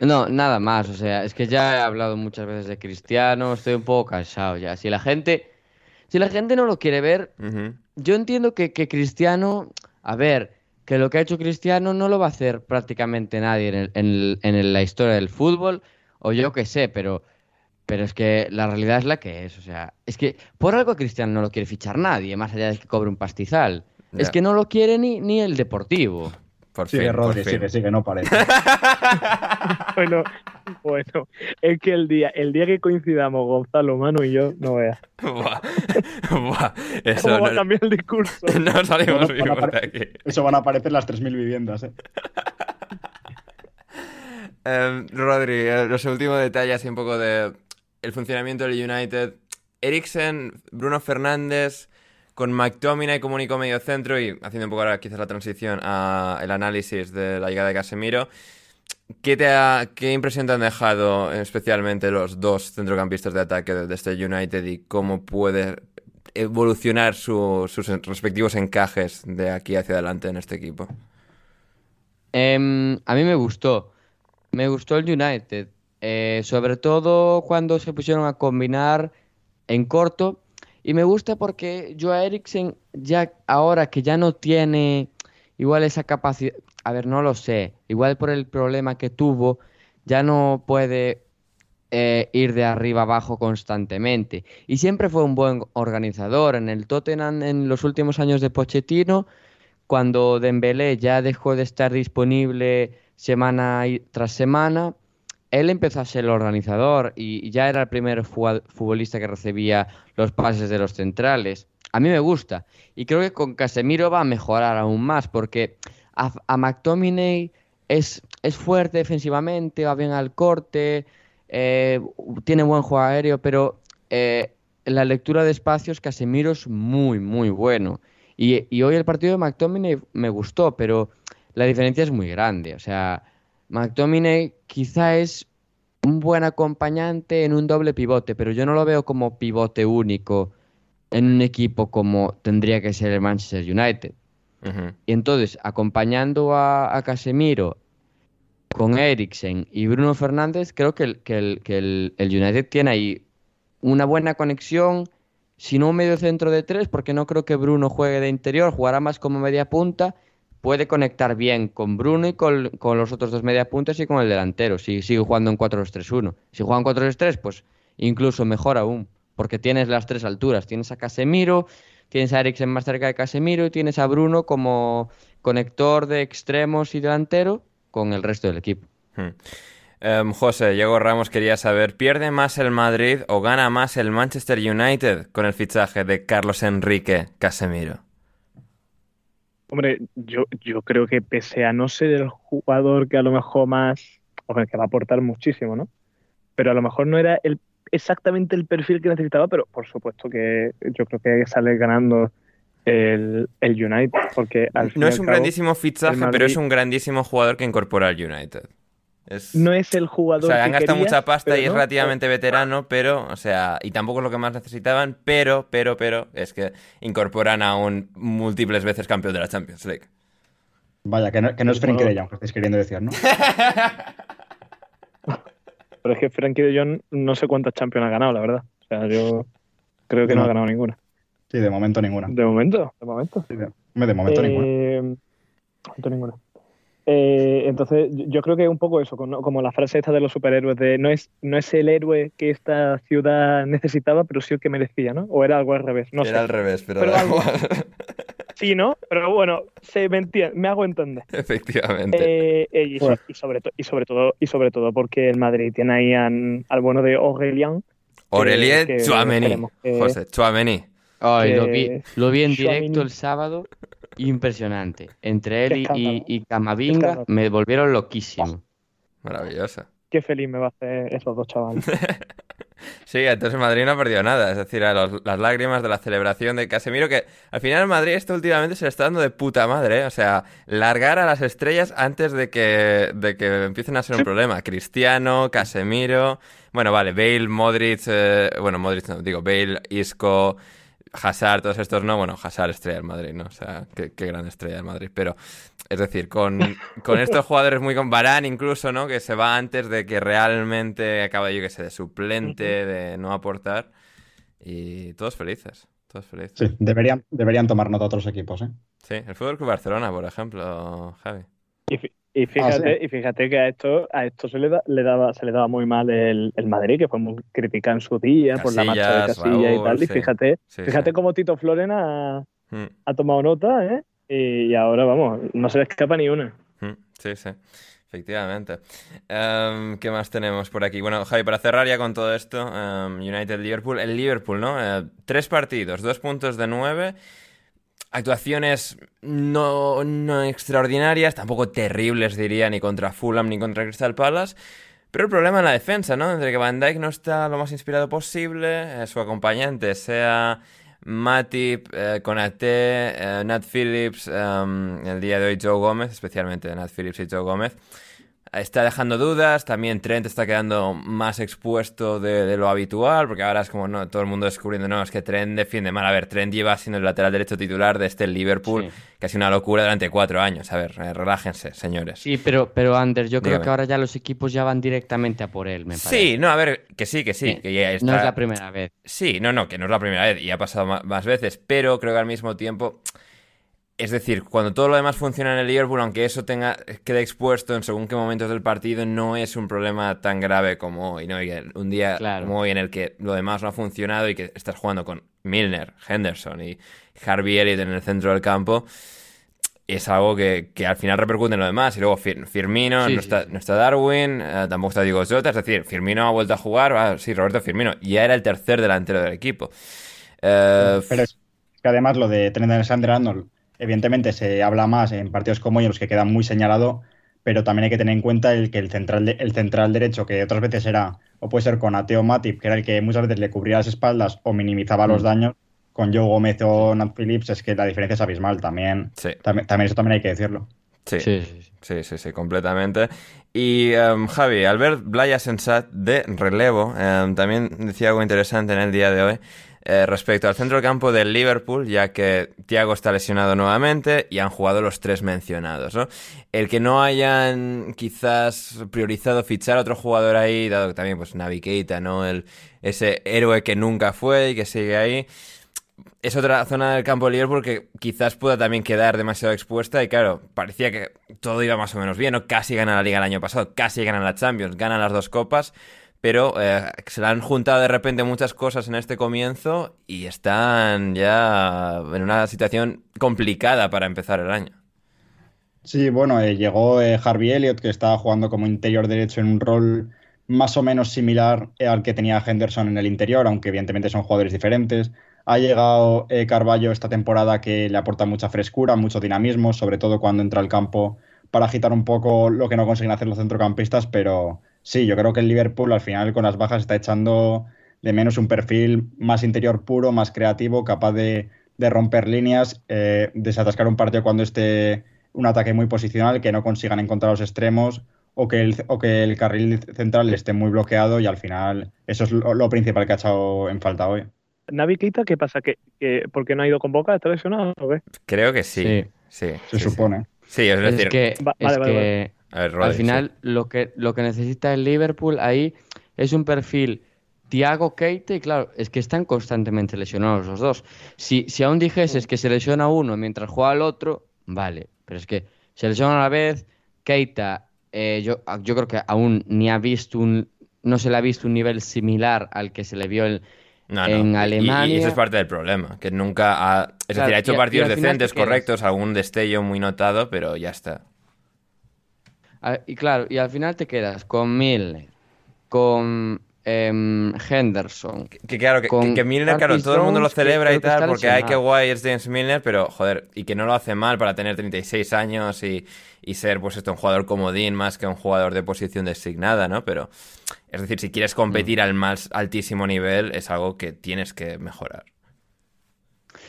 No, nada más, o sea, es que ya he hablado muchas veces de Cristiano, estoy un poco cansado ya. Si la gente, si la gente no lo quiere ver, yo entiendo que, que Cristiano, a ver, que lo que ha hecho Cristiano no lo va a hacer prácticamente nadie en, el- en el- en el- la historia del fútbol, o yo qué sé, pero, pero es que la realidad es la que es, o sea, es que por algo a Cristiano no lo quiere fichar nadie, más allá de que cobre un pastizal. Es que no lo quiere ni, ni el Deportivo. Por Sigue, fin, Rodri, por fin. sigue, sigue, no parece. Bueno, bueno, es que el día, el día que coincidamos Gonzalo, Manu y yo, no veas. Buah, buah, Eso ¿Cómo va a no, cambiar el discurso? no salimos vivos para- de aquí. Eso van a aparecer las 3.000 viviendas, ¿eh? Em, Rodri, eh, los últimos detalles así un poco de el funcionamiento del United. Eriksen, Bruno Fernández, con McTominay como único medio centro y haciendo un poco ahora quizás la transición al análisis de la llegada de Casemiro. ¿Qué, te ha- ¿Qué impresión te han dejado especialmente los dos centrocampistas de ataque de, este United y cómo puede evolucionar su- sus respectivos encajes de aquí hacia adelante en este equipo? Em, a mí me gustó. Me gustó el United. Eh, sobre todo cuando se pusieron a combinar en corto. Y me gusta porque Joe Eriksen, ya ahora que ya no tiene igual esa capacidad. A ver, no lo sé. Igual por el problema que tuvo, ya no puede eh, ir de arriba abajo constantemente. Y siempre fue un buen organizador. En el Tottenham, en los últimos años de Pochettino, cuando Dembélé ya dejó de estar disponible semana tras semana, él empezó a ser el organizador y ya era el primer futbolista que recibía los pases de los centrales. A mí me gusta y creo que con Casemiro va a mejorar aún más porque a, a McTominay es, es fuerte defensivamente, va bien al corte, eh, tiene buen juego aéreo, pero eh, la lectura de espacios Casemiro es muy, muy bueno. Y, y hoy el partido de McTominay me gustó, pero la diferencia es muy grande. O sea, McTominay quizá es un buen acompañante en un doble pivote, pero yo no lo veo como pivote único en un equipo como tendría que ser el Manchester United. Y entonces, acompañando a, a Casemiro con Eriksen y Bruno Fernández, creo que el, que el, que el, el United tiene ahí una buena conexión, si no un medio centro de tres, porque no creo que Bruno juegue de interior, jugará más como media punta, puede conectar bien con Bruno y con, los otros dos media puntas y con el delantero, si sigue jugando en 4-2-3-1. Si juega en 4-2-3, pues incluso mejor aún, porque tienes las tres alturas, tienes a Casemiro, tienes a Eriksen más cerca de Casemiro y tienes a Bruno como conector de extremos y delantero con el resto del equipo. Hmm. Em, José, Diego Ramos quería saber, ¿pierde más el Madrid o gana más el Manchester United con el fichaje de Carlos Enrique Casemiro? Hombre, yo, yo creo que pese a no ser el jugador que a lo mejor más, hombre, que va a aportar muchísimo, ¿no? Pero a lo mejor no era el, exactamente el perfil que necesitaba, pero por supuesto que yo creo que sale ganando el, el United, porque al No es un cabo, grandísimo fichaje, pero es un grandísimo jugador que incorpora al United. Es... no es el O jugador sea, han que gastado querías, mucha pasta y es no, relativamente veterano, pero, o sea, y tampoco es lo que más necesitaban, pero, pero, pero, es que incorporan a un múltiples veces campeón de la Champions League. Vaya, que no, que no es Frenkie Bueno. de Jong, que estáis queriendo decir, ¿no? Pero es que Frankie de Jong no sé cuántas Champions ha ganado, la verdad. O sea, yo creo que no, No. ha ganado ninguna. Sí, de momento ninguna. De momento, de momento. Sí, de, momento ninguna. Eh, de momento ninguna. Eh, entonces, yo- creo que es un poco eso, como, como la frase esta de los superhéroes, de no es, no es el héroe que esta ciudad necesitaba, pero sí el que merecía, ¿no? O era algo al revés, no Era sé. al revés, pero, Pero algo-. Sí, ¿no? Pero bueno, se me entiende, me hago entender. Efectivamente. Eh, eh, y, Bueno. y sobre y sobre todo, y sobre todo porque el Madrid tiene ahí an- al bueno de. Aurelien que Chouameni. José, Chouameni. Ay, lo vi, lo vi en directo el sábado, impresionante. Entre él y, y, Camavinga me volvieron loquísimo. Maravillosa. Qué feliz me va a hacer esos dos chavales. Sí, entonces Madrid no ha perdido nada. Es decir, a los- las lágrimas de la celebración de Casemiro, que al final Madrid esto últimamente se le está dando de puta madre. ¿eh? O sea, largar a las estrellas antes de que, de que empiecen a ser un problema. Cristiano, Casemiro. Bueno, vale, Bale, Modric. eh, bueno, Modric no, digo, Bale, Isco. Hazard, todos estos no, bueno, Hazard estrella del Madrid, ¿no? O sea, qué, qué gran estrella del Madrid. Pero, es decir, con, con estos jugadores muy con Varane incluso, ¿no? Que se va antes de que realmente acabe, yo que sé, de suplente, de no aportar. Y todos felices, todos felices. Sí, deberían, deberían tomar nota otros equipos, ¿eh? Sí, el Fútbol Club Barcelona, por ejemplo, Javi. Y, y fíjate, Ah, sí. y fíjate que a esto, a esto se le, da- le daba, se le daba muy mal el, el Madrid, que fue muy criticado en su día por la marcha de Casilla y tal. Y fíjate, Sí, fíjate sí. cómo Tito Floren ha, Mm, ha tomado nota, ¿eh? Y, y ahora, vamos, no se le escapa ni una. mm, Sí, sí, efectivamente. Em, ¿qué más tenemos por aquí? Bueno, Javi, para cerrar ya con todo esto, em, United-Liverpool. El Liverpool, ¿no? Eh, tres partidos, dos puntos de nueve. Actuaciones no, no extraordinarias, tampoco terribles, diría, ni contra Fulham ni contra Crystal Palace. Pero el problema en la defensa, ¿no? Entre que Van Dijk no está lo más inspirado posible, eh, su acompañante sea Matip, eh, eh, Nat Phillips, em, el día de hoy Joe Gómez, especialmente Nat Phillips y Joe Gómez, está dejando dudas. También Trent está quedando más expuesto de, de lo habitual, porque ahora es como no, todo el mundo descubriendo, no, es que Trent defiende mal. A ver, Trent lleva siendo el lateral derecho titular de este Liverpool, Sí. que ha sido una locura durante cuatro años. A ver, eh, relájense, señores. Sí, pero, pero Anders, yo creo que ahora ya los equipos ya van directamente a por él, me parece. Sí, no, a ver, que sí, que sí, Sí, que ya está... No es la primera vez. Sí, no, no, que no es la primera vez y ha pasado más veces, pero creo que al mismo tiempo, es decir, cuando todo lo demás funciona en el Liverpool, aunque eso tenga quede expuesto en según qué momentos del partido, no es un problema tan grave como hoy, ¿no? Y un día Claro. como hoy en el que lo demás no ha funcionado y que estás jugando con Milner, Henderson y Harvey Elliott en el centro del campo, es algo que, que al final repercute en lo demás. Y luego Fir- Firmino, Sí, no, sí, está, sí. no está Darwin, eh, tampoco está Diego Jota, es decir, Firmino ha vuelto a jugar, ah, sí, Roberto Firmino, ya era el tercer delantero del equipo. Eh, Pero es que además lo de Trent Alexander-Arnold, evidentemente se habla más en partidos como hoy en los que queda muy señalado, pero también hay que tener en cuenta el que el central, de- el central derecho, que otras veces era, o puede ser con Ateo Matip, que era el que muchas veces le cubría las espaldas o minimizaba los daños, con Joe Gómez o Nat Phillips, es que la diferencia es abismal también. Sí. También, también eso también hay que decirlo. sí, Sí, sí, sí. sí, completamente. Y em, Javi, Albert Blaya Sensat de relevo, em, también decía algo interesante en el día de hoy. Eh, respecto al centro campo del Liverpool, ya que Thiago está lesionado nuevamente y han jugado los tres mencionados, ¿no? El que no hayan quizás priorizado fichar a otro jugador ahí, dado que también pues Navi Keita, ¿no? El, ese héroe que nunca fue y que sigue ahí, es otra zona del campo de Liverpool que quizás pueda también quedar demasiado expuesta y claro, parecía que todo iba más o menos bien, ¿no? Casi ganan la Liga el año pasado, casi ganan la Champions, ganan las dos copas, pero eh, se le han juntado de repente muchas cosas en este comienzo y están ya en una situación complicada para empezar el año. Sí, bueno, eh, llegó eh, Harvey Elliott, que estaba jugando como interior derecho en un rol más o menos similar al que tenía Henderson en el interior, aunque evidentemente son jugadores diferentes. Ha llegado Carballo esta temporada que le aporta mucha frescura, mucho dinamismo, sobre todo cuando entra al campo para agitar un poco lo que no consiguen hacer los centrocampistas, pero sí, yo creo que el Liverpool al final con las bajas está echando de menos un perfil más interior puro, más creativo, capaz de, de romper líneas, eh, desatascar un partido cuando esté un ataque muy posicional, que no consigan encontrar los extremos o que el, o que el carril central esté muy bloqueado y al final eso es lo, lo principal que ha echado en falta hoy. Navi Keita, ¿qué pasa? ¿Que, que, ¿Por qué no ha ido con Boca? ¿Está lesionado o qué? Creo que sí. Sí. Sí, Se sí, supone. Sí, es decir, Es que, Va- es vale, vale, que a ver, Rodri, al sí. final lo que, lo que necesita el Liverpool ahí es un perfil Thiago Keita y claro, es que están constantemente lesionados los dos. Si, si aún dijeses que se lesiona uno mientras juega el otro, vale, pero es que se lesiona a la vez, Keita, eh, yo, yo creo que aún ni ha visto un, no se le ha visto un nivel similar al que se le vio el, No, no. en Y- Y, Alemania. eso es parte del problema, que nunca ha... Es Claro, decir, ha hecho y partidos y al decentes, correctos, algún destello muy notado, pero ya está. Ah, Y claro, y al final te quedas con Milner, con em, Henderson. Que claro, que, Con que- Milner, claro, todo el mundo lo celebra y tal, porque hay que guay es James Milner, pero joder, y que no lo hace mal para tener 36 años y, y ser, pues esto, un jugador comodín más que un jugador de posición designada, ¿no? Pero, es decir, si quieres competir Mm. al más altísimo nivel, es algo que tienes que mejorar.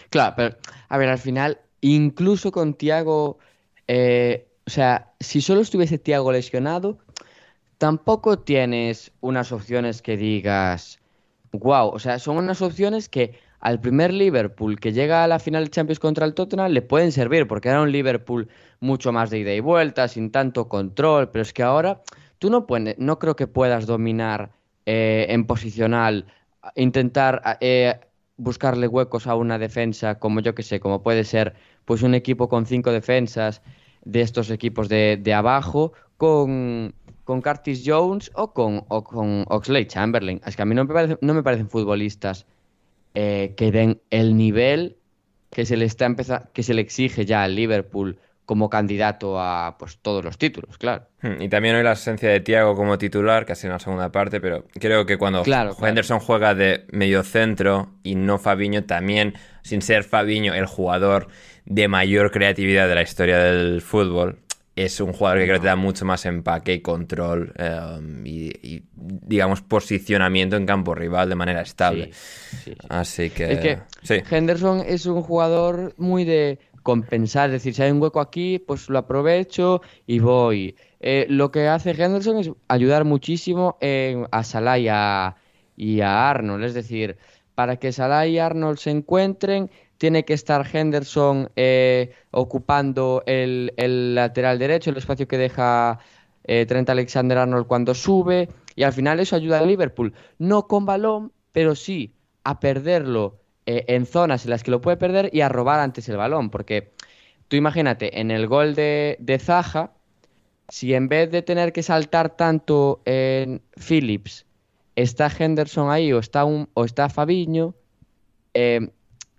Claro, pero a ver, al final, incluso con Thiago, eh, o sea, si solo estuviese Thiago lesionado, tampoco tienes unas opciones que digas, wow, o sea, son unas opciones que al primer Liverpool que llega a la final de Champions contra el Tottenham le pueden servir, porque era un Liverpool mucho más de ida y vuelta, sin tanto control, pero es que ahora tú no puedes, no creo que puedas dominar eh, en posicional, intentar eh, buscarle huecos a una defensa como yo que sé, como puede ser pues un equipo con cinco defensas de estos equipos de, de abajo con, con Curtis Jones o con, o con Oxley Chamberlain. Es que a mí no me, parece- no me parecen futbolistas eh, que den el nivel que se le está que se le exige ya al Liverpool como candidato a pues todos los títulos, claro. Hmm, Y también hoy la ausencia de Thiago como titular, casi en la segunda parte, pero creo que cuando Claro, claro. Henderson juega de medio centro y no Fabiño, también, sin ser Fabiño el jugador de mayor creatividad de la historia del fútbol, es un jugador que creo que te da mucho más empaque y control eh, y, y, digamos, posicionamiento en campo rival de manera estable. Sí, sí, sí. Así que... Es que. Henderson es un jugador muy de compensar, es decir, si hay un hueco aquí, pues lo aprovecho y voy. Eh, lo que hace Henderson es ayudar muchísimo a Salah y a, y a Arnold, es decir, para que Salah y Arnold se encuentren, tiene que estar Henderson eh, ocupando el, el lateral derecho, el espacio que deja eh, Trent Alexander-Arnold cuando sube, y al final eso ayuda a Liverpool, no con balón, pero sí a perderlo eh, en zonas en las que lo puede perder y a robar antes el balón, porque tú imagínate, en el gol de, de Zaha, si en vez de tener que saltar tanto en Phillips, está Henderson ahí o está, un, o está Fabiño, eh,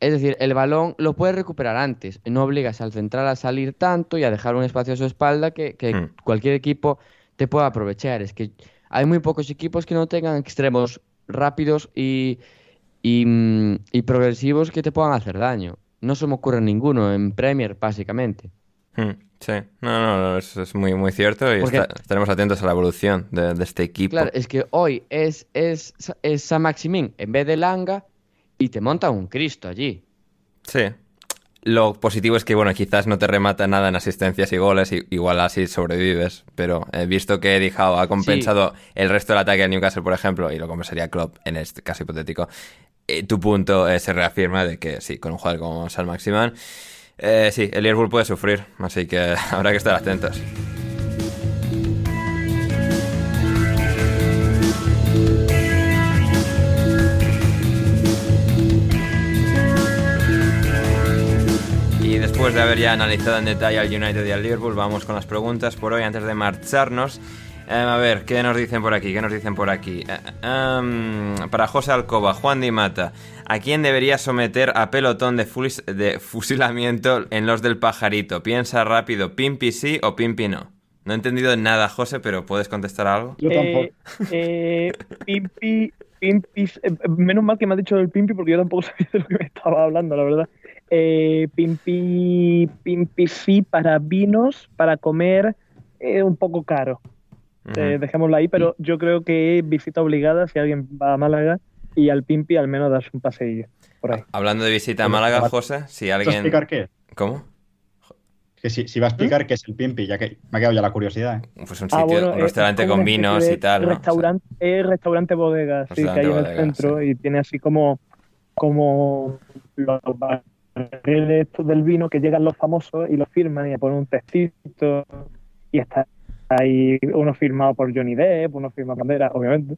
es decir, el balón lo puedes recuperar antes. No obligas al central a salir tanto y a dejar un espacio a su espalda que, que Hmm. cualquier equipo te pueda aprovechar. Es que hay muy pocos equipos que no tengan extremos rápidos y, y, mm, y progresivos que te puedan hacer daño. No se me ocurre ninguno en Premier, básicamente. Hmm, Sí, no, no, no, eso es muy, muy cierto y Porque- está- estaremos atentos a la evolución de, de este equipo. Claro, es que hoy es, es, es San Maximín en vez de Langa y te monta un Cristo allí. Sí. Lo positivo es que, bueno, quizás no te remata nada en asistencias y goles, y, igual así sobrevives, pero he visto que Eddie Howe ha compensado el resto del ataque de Newcastle, por ejemplo, y lo compensaría Klopp en este caso hipotético. Tu punto se reafirma de que sí, con un jugador como Sal Maximan, eh, sí, el Liverpool puede sufrir, así que habrá que estar atentos. Y después de haber ya analizado en detalle al United y al Liverpool, vamos con las preguntas por hoy antes de marcharnos. Eh, a ver, ¿qué nos dicen por aquí? ¿Qué nos dicen por aquí? Eh, em, para José Alcoba, Juan Di Mata, ¿a quién debería someter a pelotón de, fulis- de fusilamiento en los del pajarito? Piensa rápido, ¿Pimpi sí o Pimpi no? No he entendido nada, José, pero ¿puedes contestar algo? Yo tampoco. Eh, eh, Pimpi, Pimpi, eh, menos mal que me has dicho el Pimpi porque yo tampoco sabía de lo que me estaba hablando, la verdad. Eh, Pimpi, Pimpi sí para vinos, para comer, eh, un poco caro. Eh, dejémoslo ahí, pero yo creo que es visita obligada si alguien va a Málaga y al Pimpi al menos darse un paseillo por ahí. Hablando de visita a Málaga, José, si ¿Vas a alguien... explicar qué? ¿Cómo? Que si, si va a explicar qué es el Pimpi, ya que me ha quedado ya la curiosidad. ¿eh? Pues un Ah, sitio, bueno, un es restaurante con vinos y tal, ¿no? O sea, Restaurante, es restaurante bodega, sí, que Restaurante hay en el centro y tiene así como, como los barriles del vino que llegan los famosos y los firman y le ponen un textito y está ahí uno firmado por Johnny Depp, uno firmado por Bandera, obviamente.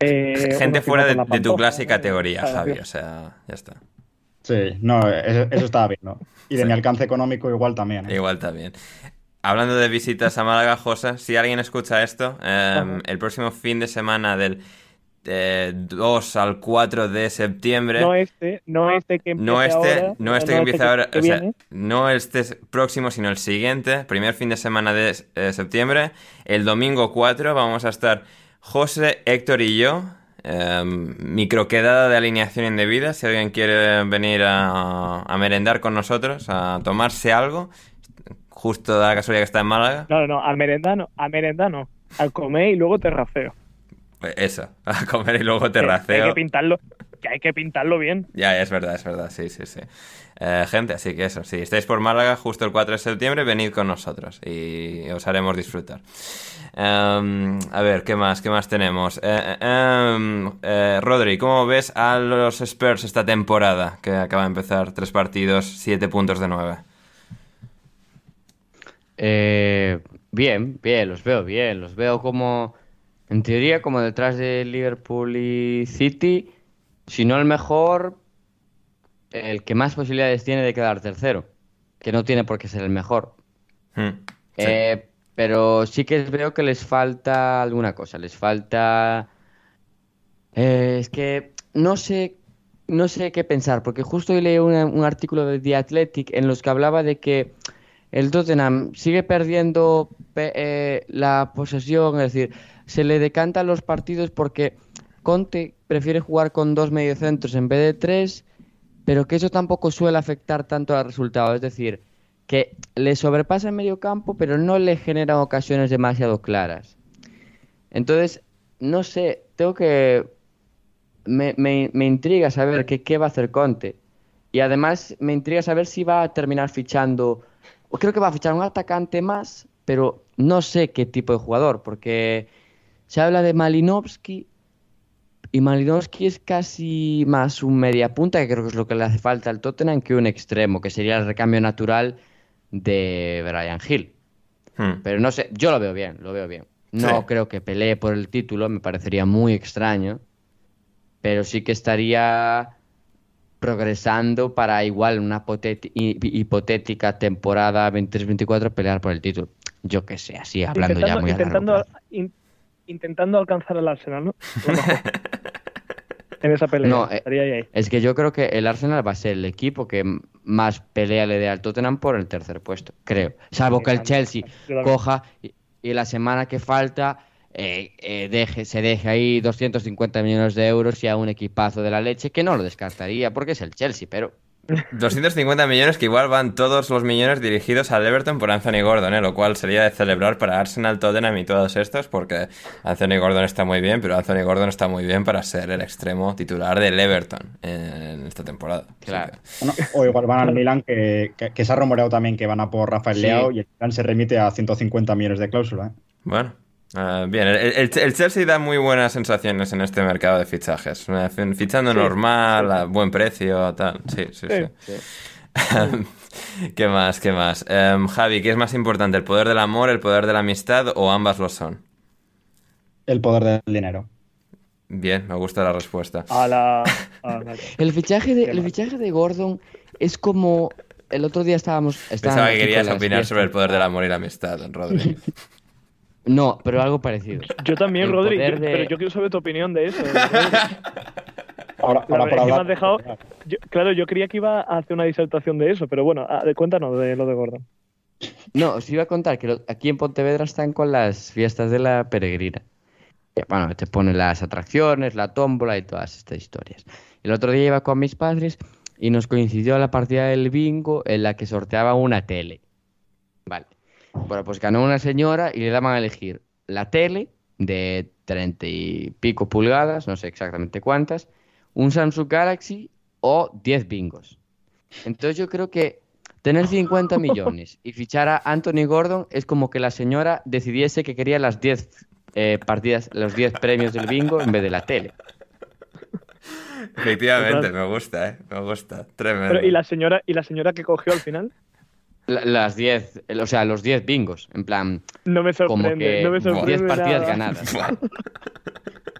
Eh, Gente fuera de, tu clase y categoría. Javi, o sea, ya está. Sí, no, eso, eso estaba bien, ¿no? Y de Sí. mi alcance económico igual también. ¿eh? Igual también. Hablando de visitas a Málaga, José, si alguien escucha esto, eh, el próximo fin de semana del eh, 2 al 4 de septiembre, No este, no este que empiece no este, ahora, no este que empieza ahora, o sea, no este próximo, sino el siguiente, primer fin de semana de eh, septiembre, el domingo 4, vamos a estar José, Héctor y yo Em, microquedada de alineación indebida. Si alguien quiere venir a, a merendar con nosotros, a tomarse algo, justo da la casualidad que está en Málaga. No, no, a merendar no, a merendar no. Al comer y luego terraceo. Eso, a comer y luego Que- que terraceo. hay que pintarlo, que hay que pintarlo bien. Ya, es verdad, es verdad, sí, sí, sí. Eh, gente, así que eso, si estáis por Málaga justo el 4 de septiembre, venid con nosotros y os haremos disfrutar. Em, a ver, ¿qué más? ¿Qué más tenemos? Eh, eh, em, eh, Rodri, ¿cómo ves a los Spurs esta temporada? Que acaba de empezar, tres partidos, siete puntos de nueve. Eh, bien, bien, los veo bien. Los veo como, en teoría, como detrás de Liverpool y City. Si no el mejor, el que más posibilidades tiene de quedar tercero. Que no tiene por qué ser el mejor. Hmm, sí. Eh, pero sí que veo que les falta alguna cosa. Les falta. eh, es que no sé, no sé qué pensar, porque justo hoy leí una- un artículo de The Athletic en los que hablaba de que el Tottenham sigue perdiendo pe- eh, la posesión, es decir, se le decantan los partidos porque Conte prefiere jugar con dos mediocentros en vez de tres, pero que eso tampoco suele afectar tanto al resultado. Es decir, que le sobrepasa en medio campo, pero no le genera ocasiones demasiado claras. Entonces, no sé, tengo que... Me, me- me intriga saber qué, qué va a hacer Conte. Y además me intriga saber si va a terminar fichando... Creo que va a fichar un atacante más, pero no sé qué tipo de jugador, porque se habla de Malinovsky y Malinovsky es casi más un media punta, que creo que es lo que le hace falta al Tottenham, que un extremo, que sería el recambio natural de Brian Hill. Hmm. Pero no sé, yo lo veo bien, lo veo bien. No Sí. creo que pelee por el título, me parecería muy extraño, pero sí que estaría progresando para igual una hipotética temporada 23-24 pelear por el título. Yo que sé, así hablando ya intentando, muy a largo intentando, in- intentando alcanzar al Arsenal, ¿no? En esa pelea. No, eh, estaría ahí, ahí. Es que yo creo que el Arsenal va a ser el equipo que más pelea le dé al Tottenham por el tercer puesto, creo. Salvo que el Chelsea coja y, y la semana que falta eh, eh, deje, se deje ahí 250 millones de euros y a un equipazo de la leche, que no lo descartaría porque es el Chelsea, pero 250 millones que igual van todos los millones dirigidos al Everton por Anthony Gordon, ¿eh? lo cual sería de celebrar para Arsenal, Tottenham y todos estos, porque Anthony Gordon está muy bien, pero Anthony Gordon está muy bien para ser el extremo titular del Everton en esta temporada. Claro. que- Bueno, o igual van al Milan, que, que- que se ha rumoreado también que van a por Rafael Sí. Leao y el Milan se remite a 150 millones de cláusula. ¿eh? Bueno, ah, bien, el, el- el Chelsea da muy buenas sensaciones en este mercado de fichajes. Fichando Sí, normal, a buen precio, tal. Sí, sí, sí. Sí. ¿Qué más? ¿Qué más? Em, Javi, ¿qué es más importante, el poder del amor, el poder de la amistad o ambas lo son? El poder del dinero. Bien, me gusta la respuesta. A la, a la- el fichaje de, el fichaje de Gordon es como el otro día estábamos... Pensaba que querías opinar sobre el poder del amor y la amistad, Rodri. No, pero algo parecido. Yo también, El Rodri, poder yo- de- pero yo quiero saber tu opinión de eso. Ahora, ahora por me has dejado. yo- claro, yo creía que iba a hacer una disertación de eso, pero bueno, cuéntanos de lo de Gordon. No, os iba a contar que lo- aquí en Pontevedra están con las fiestas de la peregrina. Bueno, te ponen las atracciones, la tómbola y todas estas historias. El otro día iba con mis padres y nos coincidió la partida del bingo en la que sorteaba una tele. Vale. Bueno, pues ganó una señora y le daban a elegir la tele de treinta y pico pulgadas, no sé exactamente cuántas, un Samsung Galaxy o 10 bingos. Entonces yo creo que tener 50 millones y fichar a Anthony Gordon es como que la señora decidiese que quería las 10 eh, partidas, los 10 premios del bingo en vez de la tele. Efectivamente, me gusta, ¿eh? Me gusta. Tremendo. Pero, ¿y, la señora, ¿Y la señora que cogió al final? La- las 10, o sea, los 10 bingos, en plan, No me como sorprende. que no me 10 sorprende partidas nada. ganadas.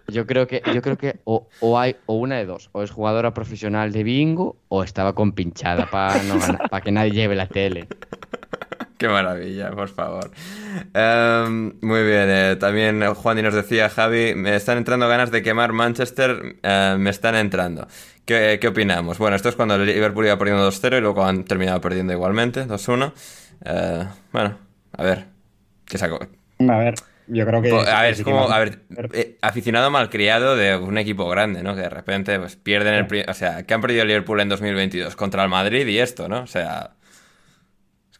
Yo creo que, yo creo que o, o hay o una de dos, o es jugadora profesional de bingo o estaba compinchada para no para que nadie lleve la tele. Qué maravilla, por favor. Em, muy bien, eh, también Juan y nos decía, Javi, me están entrando ganas de quemar Manchester, eh, me están entrando. ¿Qué, qué opinamos? Bueno, esto es cuando el Liverpool iba perdiendo 2-0 y luego han terminado perdiendo igualmente, 2-1. Eh, bueno, a ver, ¿qué saco? A ver, yo creo que. A ver, es como, a ver, eh, aficionado malcriado de un equipo grande, ¿no? Que de repente pues, pierden el... O sea, que han perdido el Liverpool en 2022 contra el Madrid y esto, ¿no? O sea...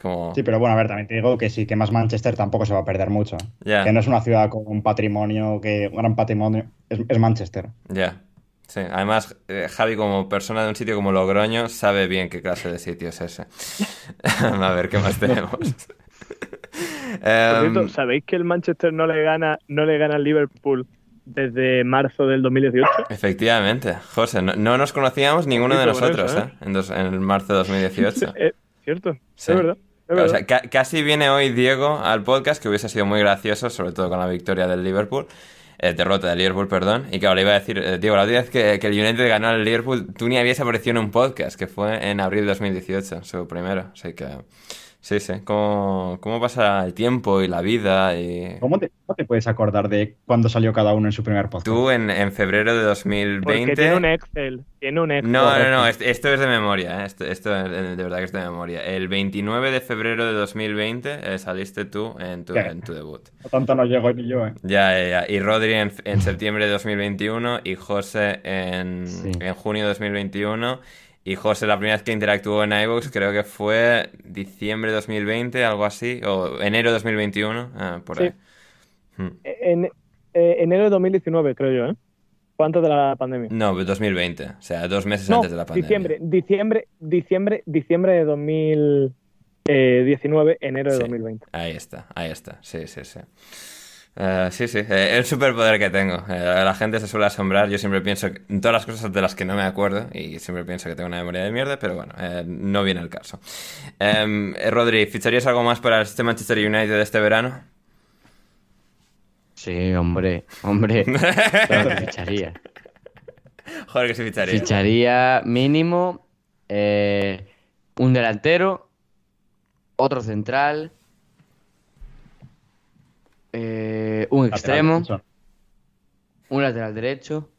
Como... Sí, pero bueno, a ver, también te digo que sí, que más Manchester tampoco se va a perder mucho. Ya. Que no es una ciudad con un patrimonio, que un gran patrimonio. Es, es Manchester. Ya. Sí, además, eh, Javi, como persona de un sitio como Logroño, sabe bien qué clase de sitio es ese. a ver, ¿qué más tenemos? Por Em, cierto, ¿sabéis que el Manchester no le gana, no le gana al Liverpool desde marzo del 2018? efectivamente, José, no, no nos conocíamos ninguno de nosotros, eso, ¿eh? En, dos- en marzo de 2018. Eh, cierto, Sí. es verdad. O sea, ca- casi viene hoy Diego al podcast, que hubiese sido muy gracioso, sobre todo con la victoria del Liverpool. eh, derrota del Liverpool, perdón. Y claro, le iba a decir, eh, Diego, la última vez que, que el United ganó al Liverpool, tú ni habías aparecido en un podcast, que fue en abril de 2018, su primero. Así que, sí, sí. ¿Cómo, cómo pasa el tiempo y la vida? Y... ¿Cómo te, cómo te puedes acordar de cuándo salió cada uno en su primer podcast? Tú en, en febrero de Porque 2020... tiene un Excel, tiene un Excel. No, no, no, est- esto es de memoria, ¿eh? esto, esto es de verdad que es de memoria. El 29 de febrero de 2020 eh, saliste tú en tu, en tu debut. No tanto no llego ni yo, ¿eh? Ya, ya, ya. Y Rodri en, en septiembre de 2021 y José en, Sí. en junio de 2021. Y José la primera vez que interactuó en iVoox creo que fue diciembre de 2020, algo así, o enero de 2021, ah, por Sí. ahí. Hmm. En eh, enero de 2019, creo yo, ¿eh? Fue antes de la pandemia. No, 2020, o sea, dos meses No, antes de la pandemia. diciembre, diciembre, diciembre, diciembre de 2019, enero de Sí. 2020. Ahí está, ahí está, sí, sí, sí. Eh, sí, sí, eh, el superpoder que tengo. Eh, la gente se suele asombrar. Yo siempre pienso que- en todas las cosas de las que no me acuerdo y siempre pienso que tengo una memoria de mierda, pero bueno, eh, no viene el caso. Em, Rodri, ¿ficharías algo más para este Manchester United de este verano? Sí, hombre, hombre. Claro que ficharía. Joder, que sí ficharía. Ficharía mínimo un delantero, otro central, eh, un extremo, Lateral un lateral derecho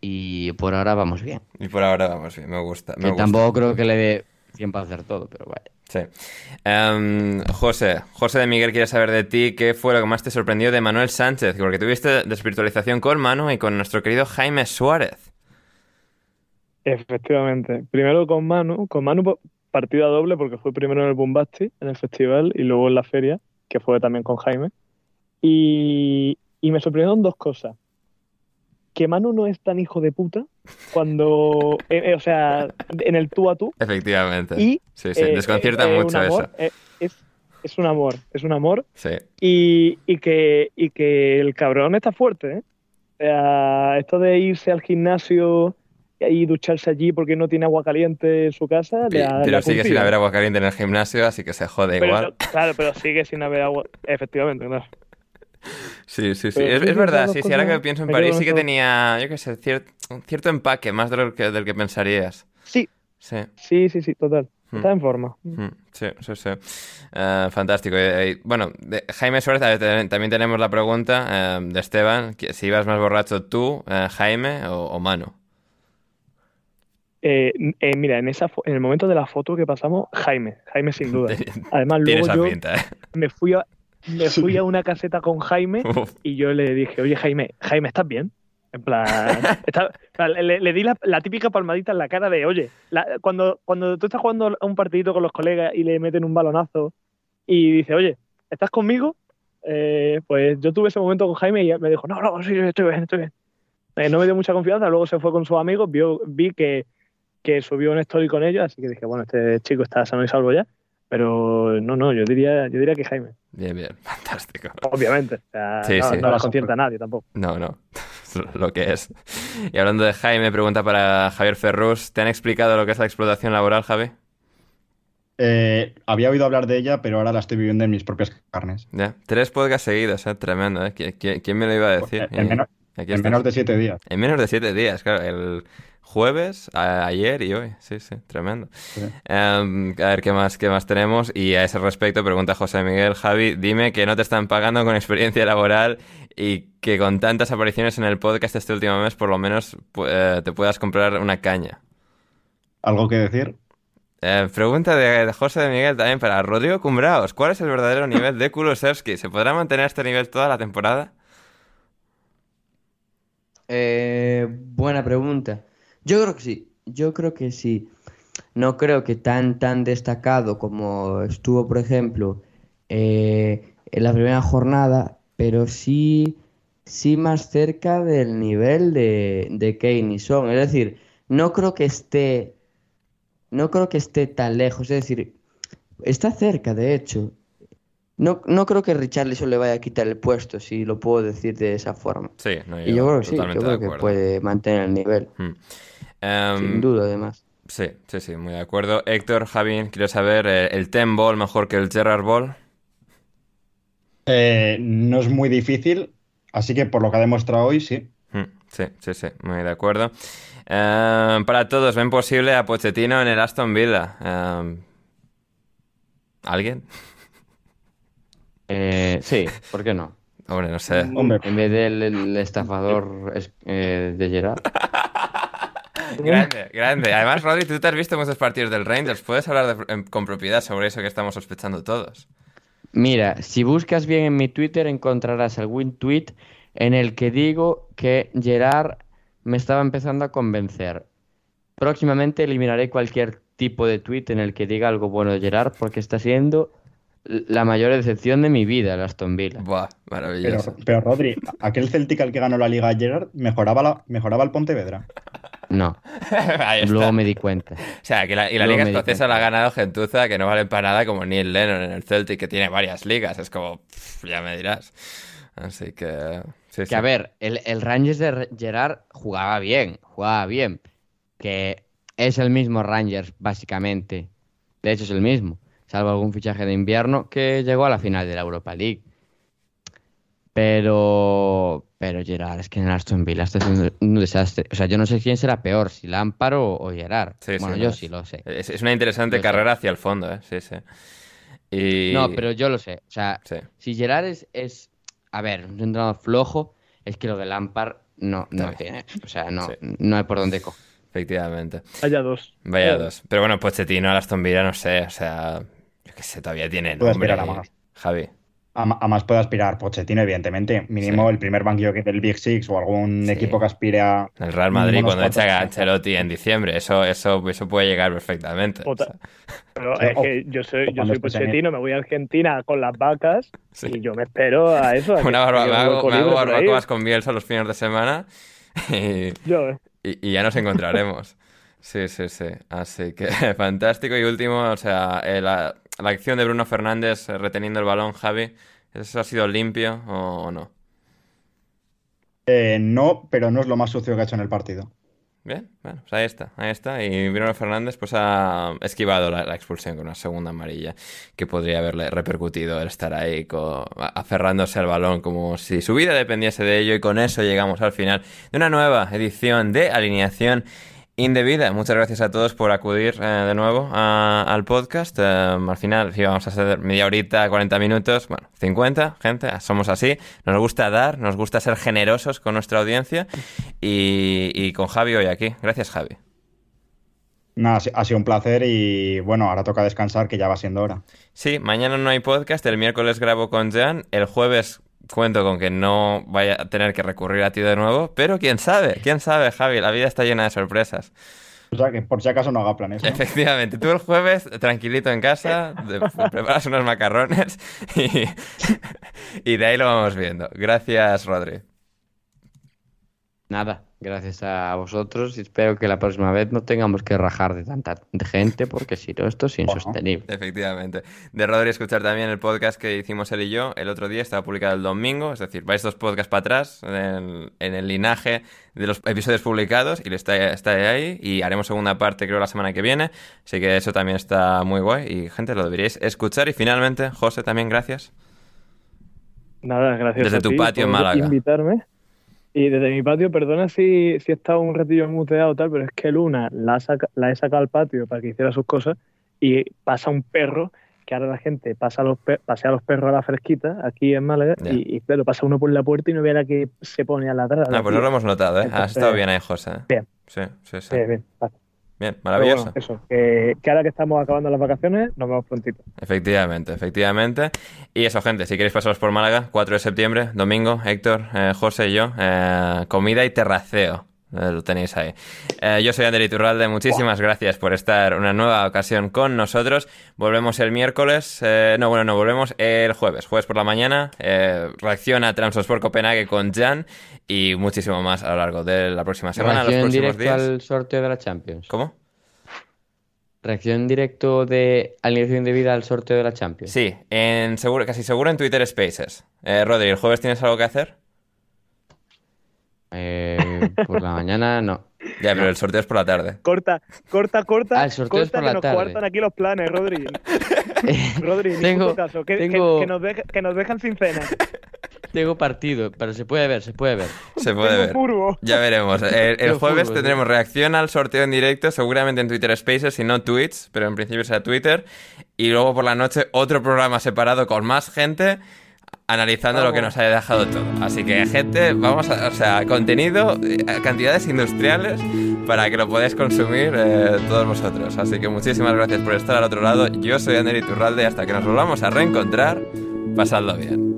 y por ahora vamos bien. Y por ahora vamos bien, me gusta. Me Que gusta. tampoco creo que le dé tiempo a hacer todo, pero vaya. Sí. Em, José, José de Miguel quiere saber de ti qué fue lo que más te sorprendió de Manuel Sánchez, porque tuviste desvirtualización con Manu y con nuestro querido Jaime Suárez. Efectivamente. Primero con Manu, con Manu partida doble porque fue primero en el Bombasti, en el festival, y luego en la feria, que fue también con Jaime. Y, y me sorprendieron dos cosas. Que Manu no es tan hijo de puta cuando, eh, eh, o sea, en el tú a tú. Efectivamente. Y sí, sí, eh, desconcierta eh, mucho amor, eso. es, es un amor, es un amor. Sí. Y, y que, y que el cabrón está fuerte, ¿eh? O sea, esto de irse al gimnasio y ducharse allí porque no tiene agua caliente en su casa, le ha- le Pero sigue sin haber agua caliente en el gimnasio, así que se jode Pero igual. no- claro, pero sigue sin haber agua. Efectivamente, claro. Sí, sí, sí. Es, verdad, sí, sí. Ahora que pienso en París, sí que tenía, yo qué sé, cier- un cierto empaque, más de lo que, del que pensarías. Sí, Sí. sí, sí, sí, total. Hmm. Está en forma. Mm, Sí, sí, sí. Eh, fantástico. Eh, eh, bueno, de Jaime Suárez, ver, también tenemos la pregunta de Esteban, que si ibas más borracho tú, Jaime o, o Manu. Eh, eh, mira, en esa en el momento de la foto que pasamos, Jaime, Jaime sin duda. Además, luego yo pinta, ¿eh? me fui a, me fui a una caseta con Jaime Uf. y yo le dije, oye Jaime, Jaime, ¿estás bien? En plan, está- le, le di la, la típica palmadita en la cara de, oye, la- cuando, cuando tú estás jugando a un partidito con los colegas y le meten un balonazo y dice, oye, ¿estás conmigo? Eh, pues yo tuve ese momento con Jaime y me dijo, no, no, sí, estoy bien, estoy bien. Eh, no me dio mucha confianza, luego se fue con sus amigos, vio, vi que, que subió un story con ellos, así que dije, bueno, este chico está sano y salvo ya. Pero no, no, yo diría, yo diría que Jaime, Bien, bien, fantástico. obviamente. O sea, Sí, no, sí. no la concierta a nadie tampoco. No, no, es lo que es. Y hablando de Jaime, pregunta para Javier Ferrus, ¿te han explicado lo que es la explotación laboral, Javi? Eh, había oído hablar de ella, pero ahora la estoy viviendo en mis propias carnes. Ya, tres podcasts seguidos, ¿eh? Tremendo, ¿eh? ¿Qui- qui- ¿Quién, me lo iba a decir? En, Y menos, en menos de siete días. En menos de siete días, claro. El jueves, a- ayer y hoy. Sí, sí, tremendo. Em, a ver, ¿qué más, ¿qué más tenemos? Y a ese respecto, pregunta José Miguel, Javi, dime que no te están pagando con experiencia laboral y que con tantas apariciones en el podcast este último mes, por lo menos eh, te puedas comprar una caña. ¿Algo que decir? Eh, pregunta de, de José de Miguel también para Rodrigo Cumbraos. ¿Cuál es el verdadero nivel de Kulusevski? ¿Se podrá mantener este nivel toda la temporada? Eh, buena pregunta. Yo creo que sí. Yo creo que sí. No creo que tan tan destacado como estuvo, por ejemplo, eh, en la primera jornada, pero sí, sí más cerca del nivel de, de Kane y Son. Es decir, no creo que esté, no creo que esté tan lejos. Es decir, está cerca, de hecho. No, no creo que Richarlison le vaya a quitar el puesto, si lo puedo decir de esa forma. Sí, no, Y yo creo que sí, yo creo que puede mantener el nivel, Hmm. Em, sin duda, además. Sí, sí, sí, muy de acuerdo. Héctor, Javi, quiero saber, eh, ¿el Ten Ball mejor que el Gerard Ball? Eh, no es muy difícil, así que por lo que ha demostrado hoy, sí. Mm, Sí, sí, sí, muy de acuerdo. Eh, para todos, ¿ven posible a Pochettino en el Aston Villa? Eh, ¿Alguien? Eh, sí, ¿por qué no? Hombre, no sé. Hombre, En vez del el estafador es- eh, de Gerard. Grande, grande. Además, Rodri, tú te has visto muchos partidos del Rangers. ¿Puedes hablar de- en- con propiedad sobre eso que estamos sospechando todos? Mira, si buscas bien en mi Twitter encontrarás algún tweet en el que digo que Gerard me estaba empezando a convencer. Próximamente eliminaré cualquier tipo de tweet en el que diga algo bueno de Gerard porque está siendo la mayor decepción de mi vida el Aston Villa. Buah, Pero, maravilloso. pero Rodri, aquel Celtic al que ganó la Liga Gerard mejoraba, la- mejoraba el Pontevedra. No, luego me di cuenta. O sea, que la, y la Luego Liga Escocesa la ha ganado gentuza que no valen para nada como Neil Lennon en el Celtic, que tiene varias ligas. Es como, pff, ya me dirás. Así que... Sí, Que sí. a ver, el, el Rangers de Gerard jugaba bien, jugaba bien. Que es el mismo Rangers, básicamente. De hecho, es el mismo. Salvo algún fichaje de invierno que llegó a la final de la Europa League. Pero. Pero Gerard, es que en el Aston Villa está siendo un desastre. O sea, yo no sé quién será peor, si Lampard o, o Gerard. Sí, bueno, no, yo sí lo sé. Es, es una interesante Yo sé. carrera hacia el fondo, ¿eh? Sí, sí. Y... No, pero yo lo sé. O sea, Sí. si Gerard es, es, a ver, un entrenador flojo, es que lo de Lampard no, no tiene. O sea, no, Sí. no hay por dónde coger. Efectivamente. Haya dos. Vaya dos. Pero bueno, Pochettino, Aston Villa, no sé, o sea... Yo qué sé, todavía tiene Puede nombre. aspirar a más. Javi. A, a más puede aspirar Pochettino, evidentemente. Mínimo Sí. el primer banquillo que del Big Six o algún Sí. equipo que aspire a. El Real Madrid cuando echa a Ancelotti en diciembre, eso, eso, eso puede llegar perfectamente. o sea, Pero es que yo soy, yo soy Pochettino, me voy a Argentina con las vacas Sí. y yo me espero a eso. a que- una que barba, me hago, me hago barbacoas con Bielsa los fines de semana y, Yo, eh. y- y ya nos encontraremos. Sí, sí, sí. Así que fantástico. Y último, o sea, eh, la, la acción de Bruno Fernández eh, reteniendo el balón, Javi, ¿eso ha sido limpio o, no? Eh, no, pero no es lo más sucio que ha hecho en el partido. Bien, bueno, pues ahí está, ahí está. Y Bruno Fernández pues ha esquivado la, la expulsión con una segunda amarilla que podría haberle repercutido el estar ahí aferrándose al balón como si su vida dependiese de ello y con eso llegamos al final de una nueva edición de Alineación Indebida. Muchas gracias a todos por acudir eh, de nuevo a- al podcast. Eh, al final íbamos a hacer media horita, 40 minutos, bueno, 50, gente, somos así. Nos gusta dar, nos gusta ser generosos con nuestra audiencia y, y con Javi hoy aquí. Gracias, Javi. Nada, ha si- ha sido un placer y bueno, ahora toca descansar, que ya va siendo hora. Sí, mañana no hay podcast, el miércoles grabo con Jan, el jueves cuento con que no vaya a tener que recurrir a ti de nuevo, pero quién sabe, quién sabe, Javi, la vida está llena de sorpresas. O sea que por si acaso no haga planes. ¿no? Efectivamente, tú el jueves tranquilito en casa, de- preparas unos macarrones y, y de ahí lo vamos viendo. Gracias, Rodri. Nada, gracias a vosotros y espero que la próxima vez no tengamos que rajar de tanta de gente porque si no esto es insostenible. Efectivamente. De Rodri escuchar también el podcast que hicimos él y yo el otro día, estaba publicado el domingo, es decir, vais dos podcasts para atrás en el, en el linaje de los episodios publicados y está, está ahí y haremos segunda parte creo la semana que viene, así que eso también está muy guay y gente lo deberíais escuchar y finalmente, José, también gracias. Nada, gracias Desde a tu ti patio en por Málaga. invitarme. Y desde mi patio, perdona si, si he estado un ratillo muteado o tal, pero es que Luna la, saca- la he sacado al patio para que hiciera sus cosas y pasa un perro que ahora la gente pasa a los pasea a los perros a la fresquita aquí en Málaga y, y, claro, pasa uno por la puerta y no ve a la que se pone a ladrar. No, pues no lo hemos notado, ¿eh? Has Entonces- estado bien ahí, José. Bien. Sí, sí, sí. Bien, bien. Bien, maravilloso. bueno, eso, que, que ahora que estamos acabando las vacaciones, nos vemos prontito. Efectivamente, efectivamente. Y eso, gente, si queréis pasaros por Málaga, 4 de septiembre, domingo, Héctor, eh, José y yo, eh, comida y terraceo. Eh, lo tenéis ahí. Eh, yo soy Ander Iturralde, muchísimas gracias por estar una nueva ocasión con nosotros. Volvemos el miércoles, eh, no, bueno, no, volvemos el jueves, jueves por la mañana. Eh, reacción a Transport Copenhague con Jan y muchísimo más a lo largo de la próxima semana, los Reacción en próximos directo días. al sorteo de la Champions. ¿Cómo? Reacción directo de alineación indebida al sorteo de la Champions. Sí, en seguro, casi seguro en Twitter Spaces. Eh, Rodri, ¿el jueves tienes algo que hacer? Eh, por la mañana no. Ya, pero el sorteo es por la tarde. Corta, corta, corta. Ah, el sorteo es corta por que la nos tarde. cuartan aquí los planes, Rodri. Rodri, tengo, caso. Que, que- tengo, que nos deje- que nos dejan sin cena. tengo partido, pero se puede ver, se puede ver. Se puede Tengo ver. furbo. Ya veremos. El, el jueves fútbol, tendremos reacción al sorteo en directo, seguramente en Twitter Spaces y no tweets, pero en principio será Twitter. Y luego por la noche otro programa separado con más gente analizando lo que nos haya dejado todo. Así que, gente, vamos a, o sea, contenido, eh, cantidades industriales para que lo podáis consumir eh, todos vosotros. Así que muchísimas gracias por estar al otro lado. Yo soy Ander Iturralde y hasta que nos volvamos a reencontrar, pasadlo bien.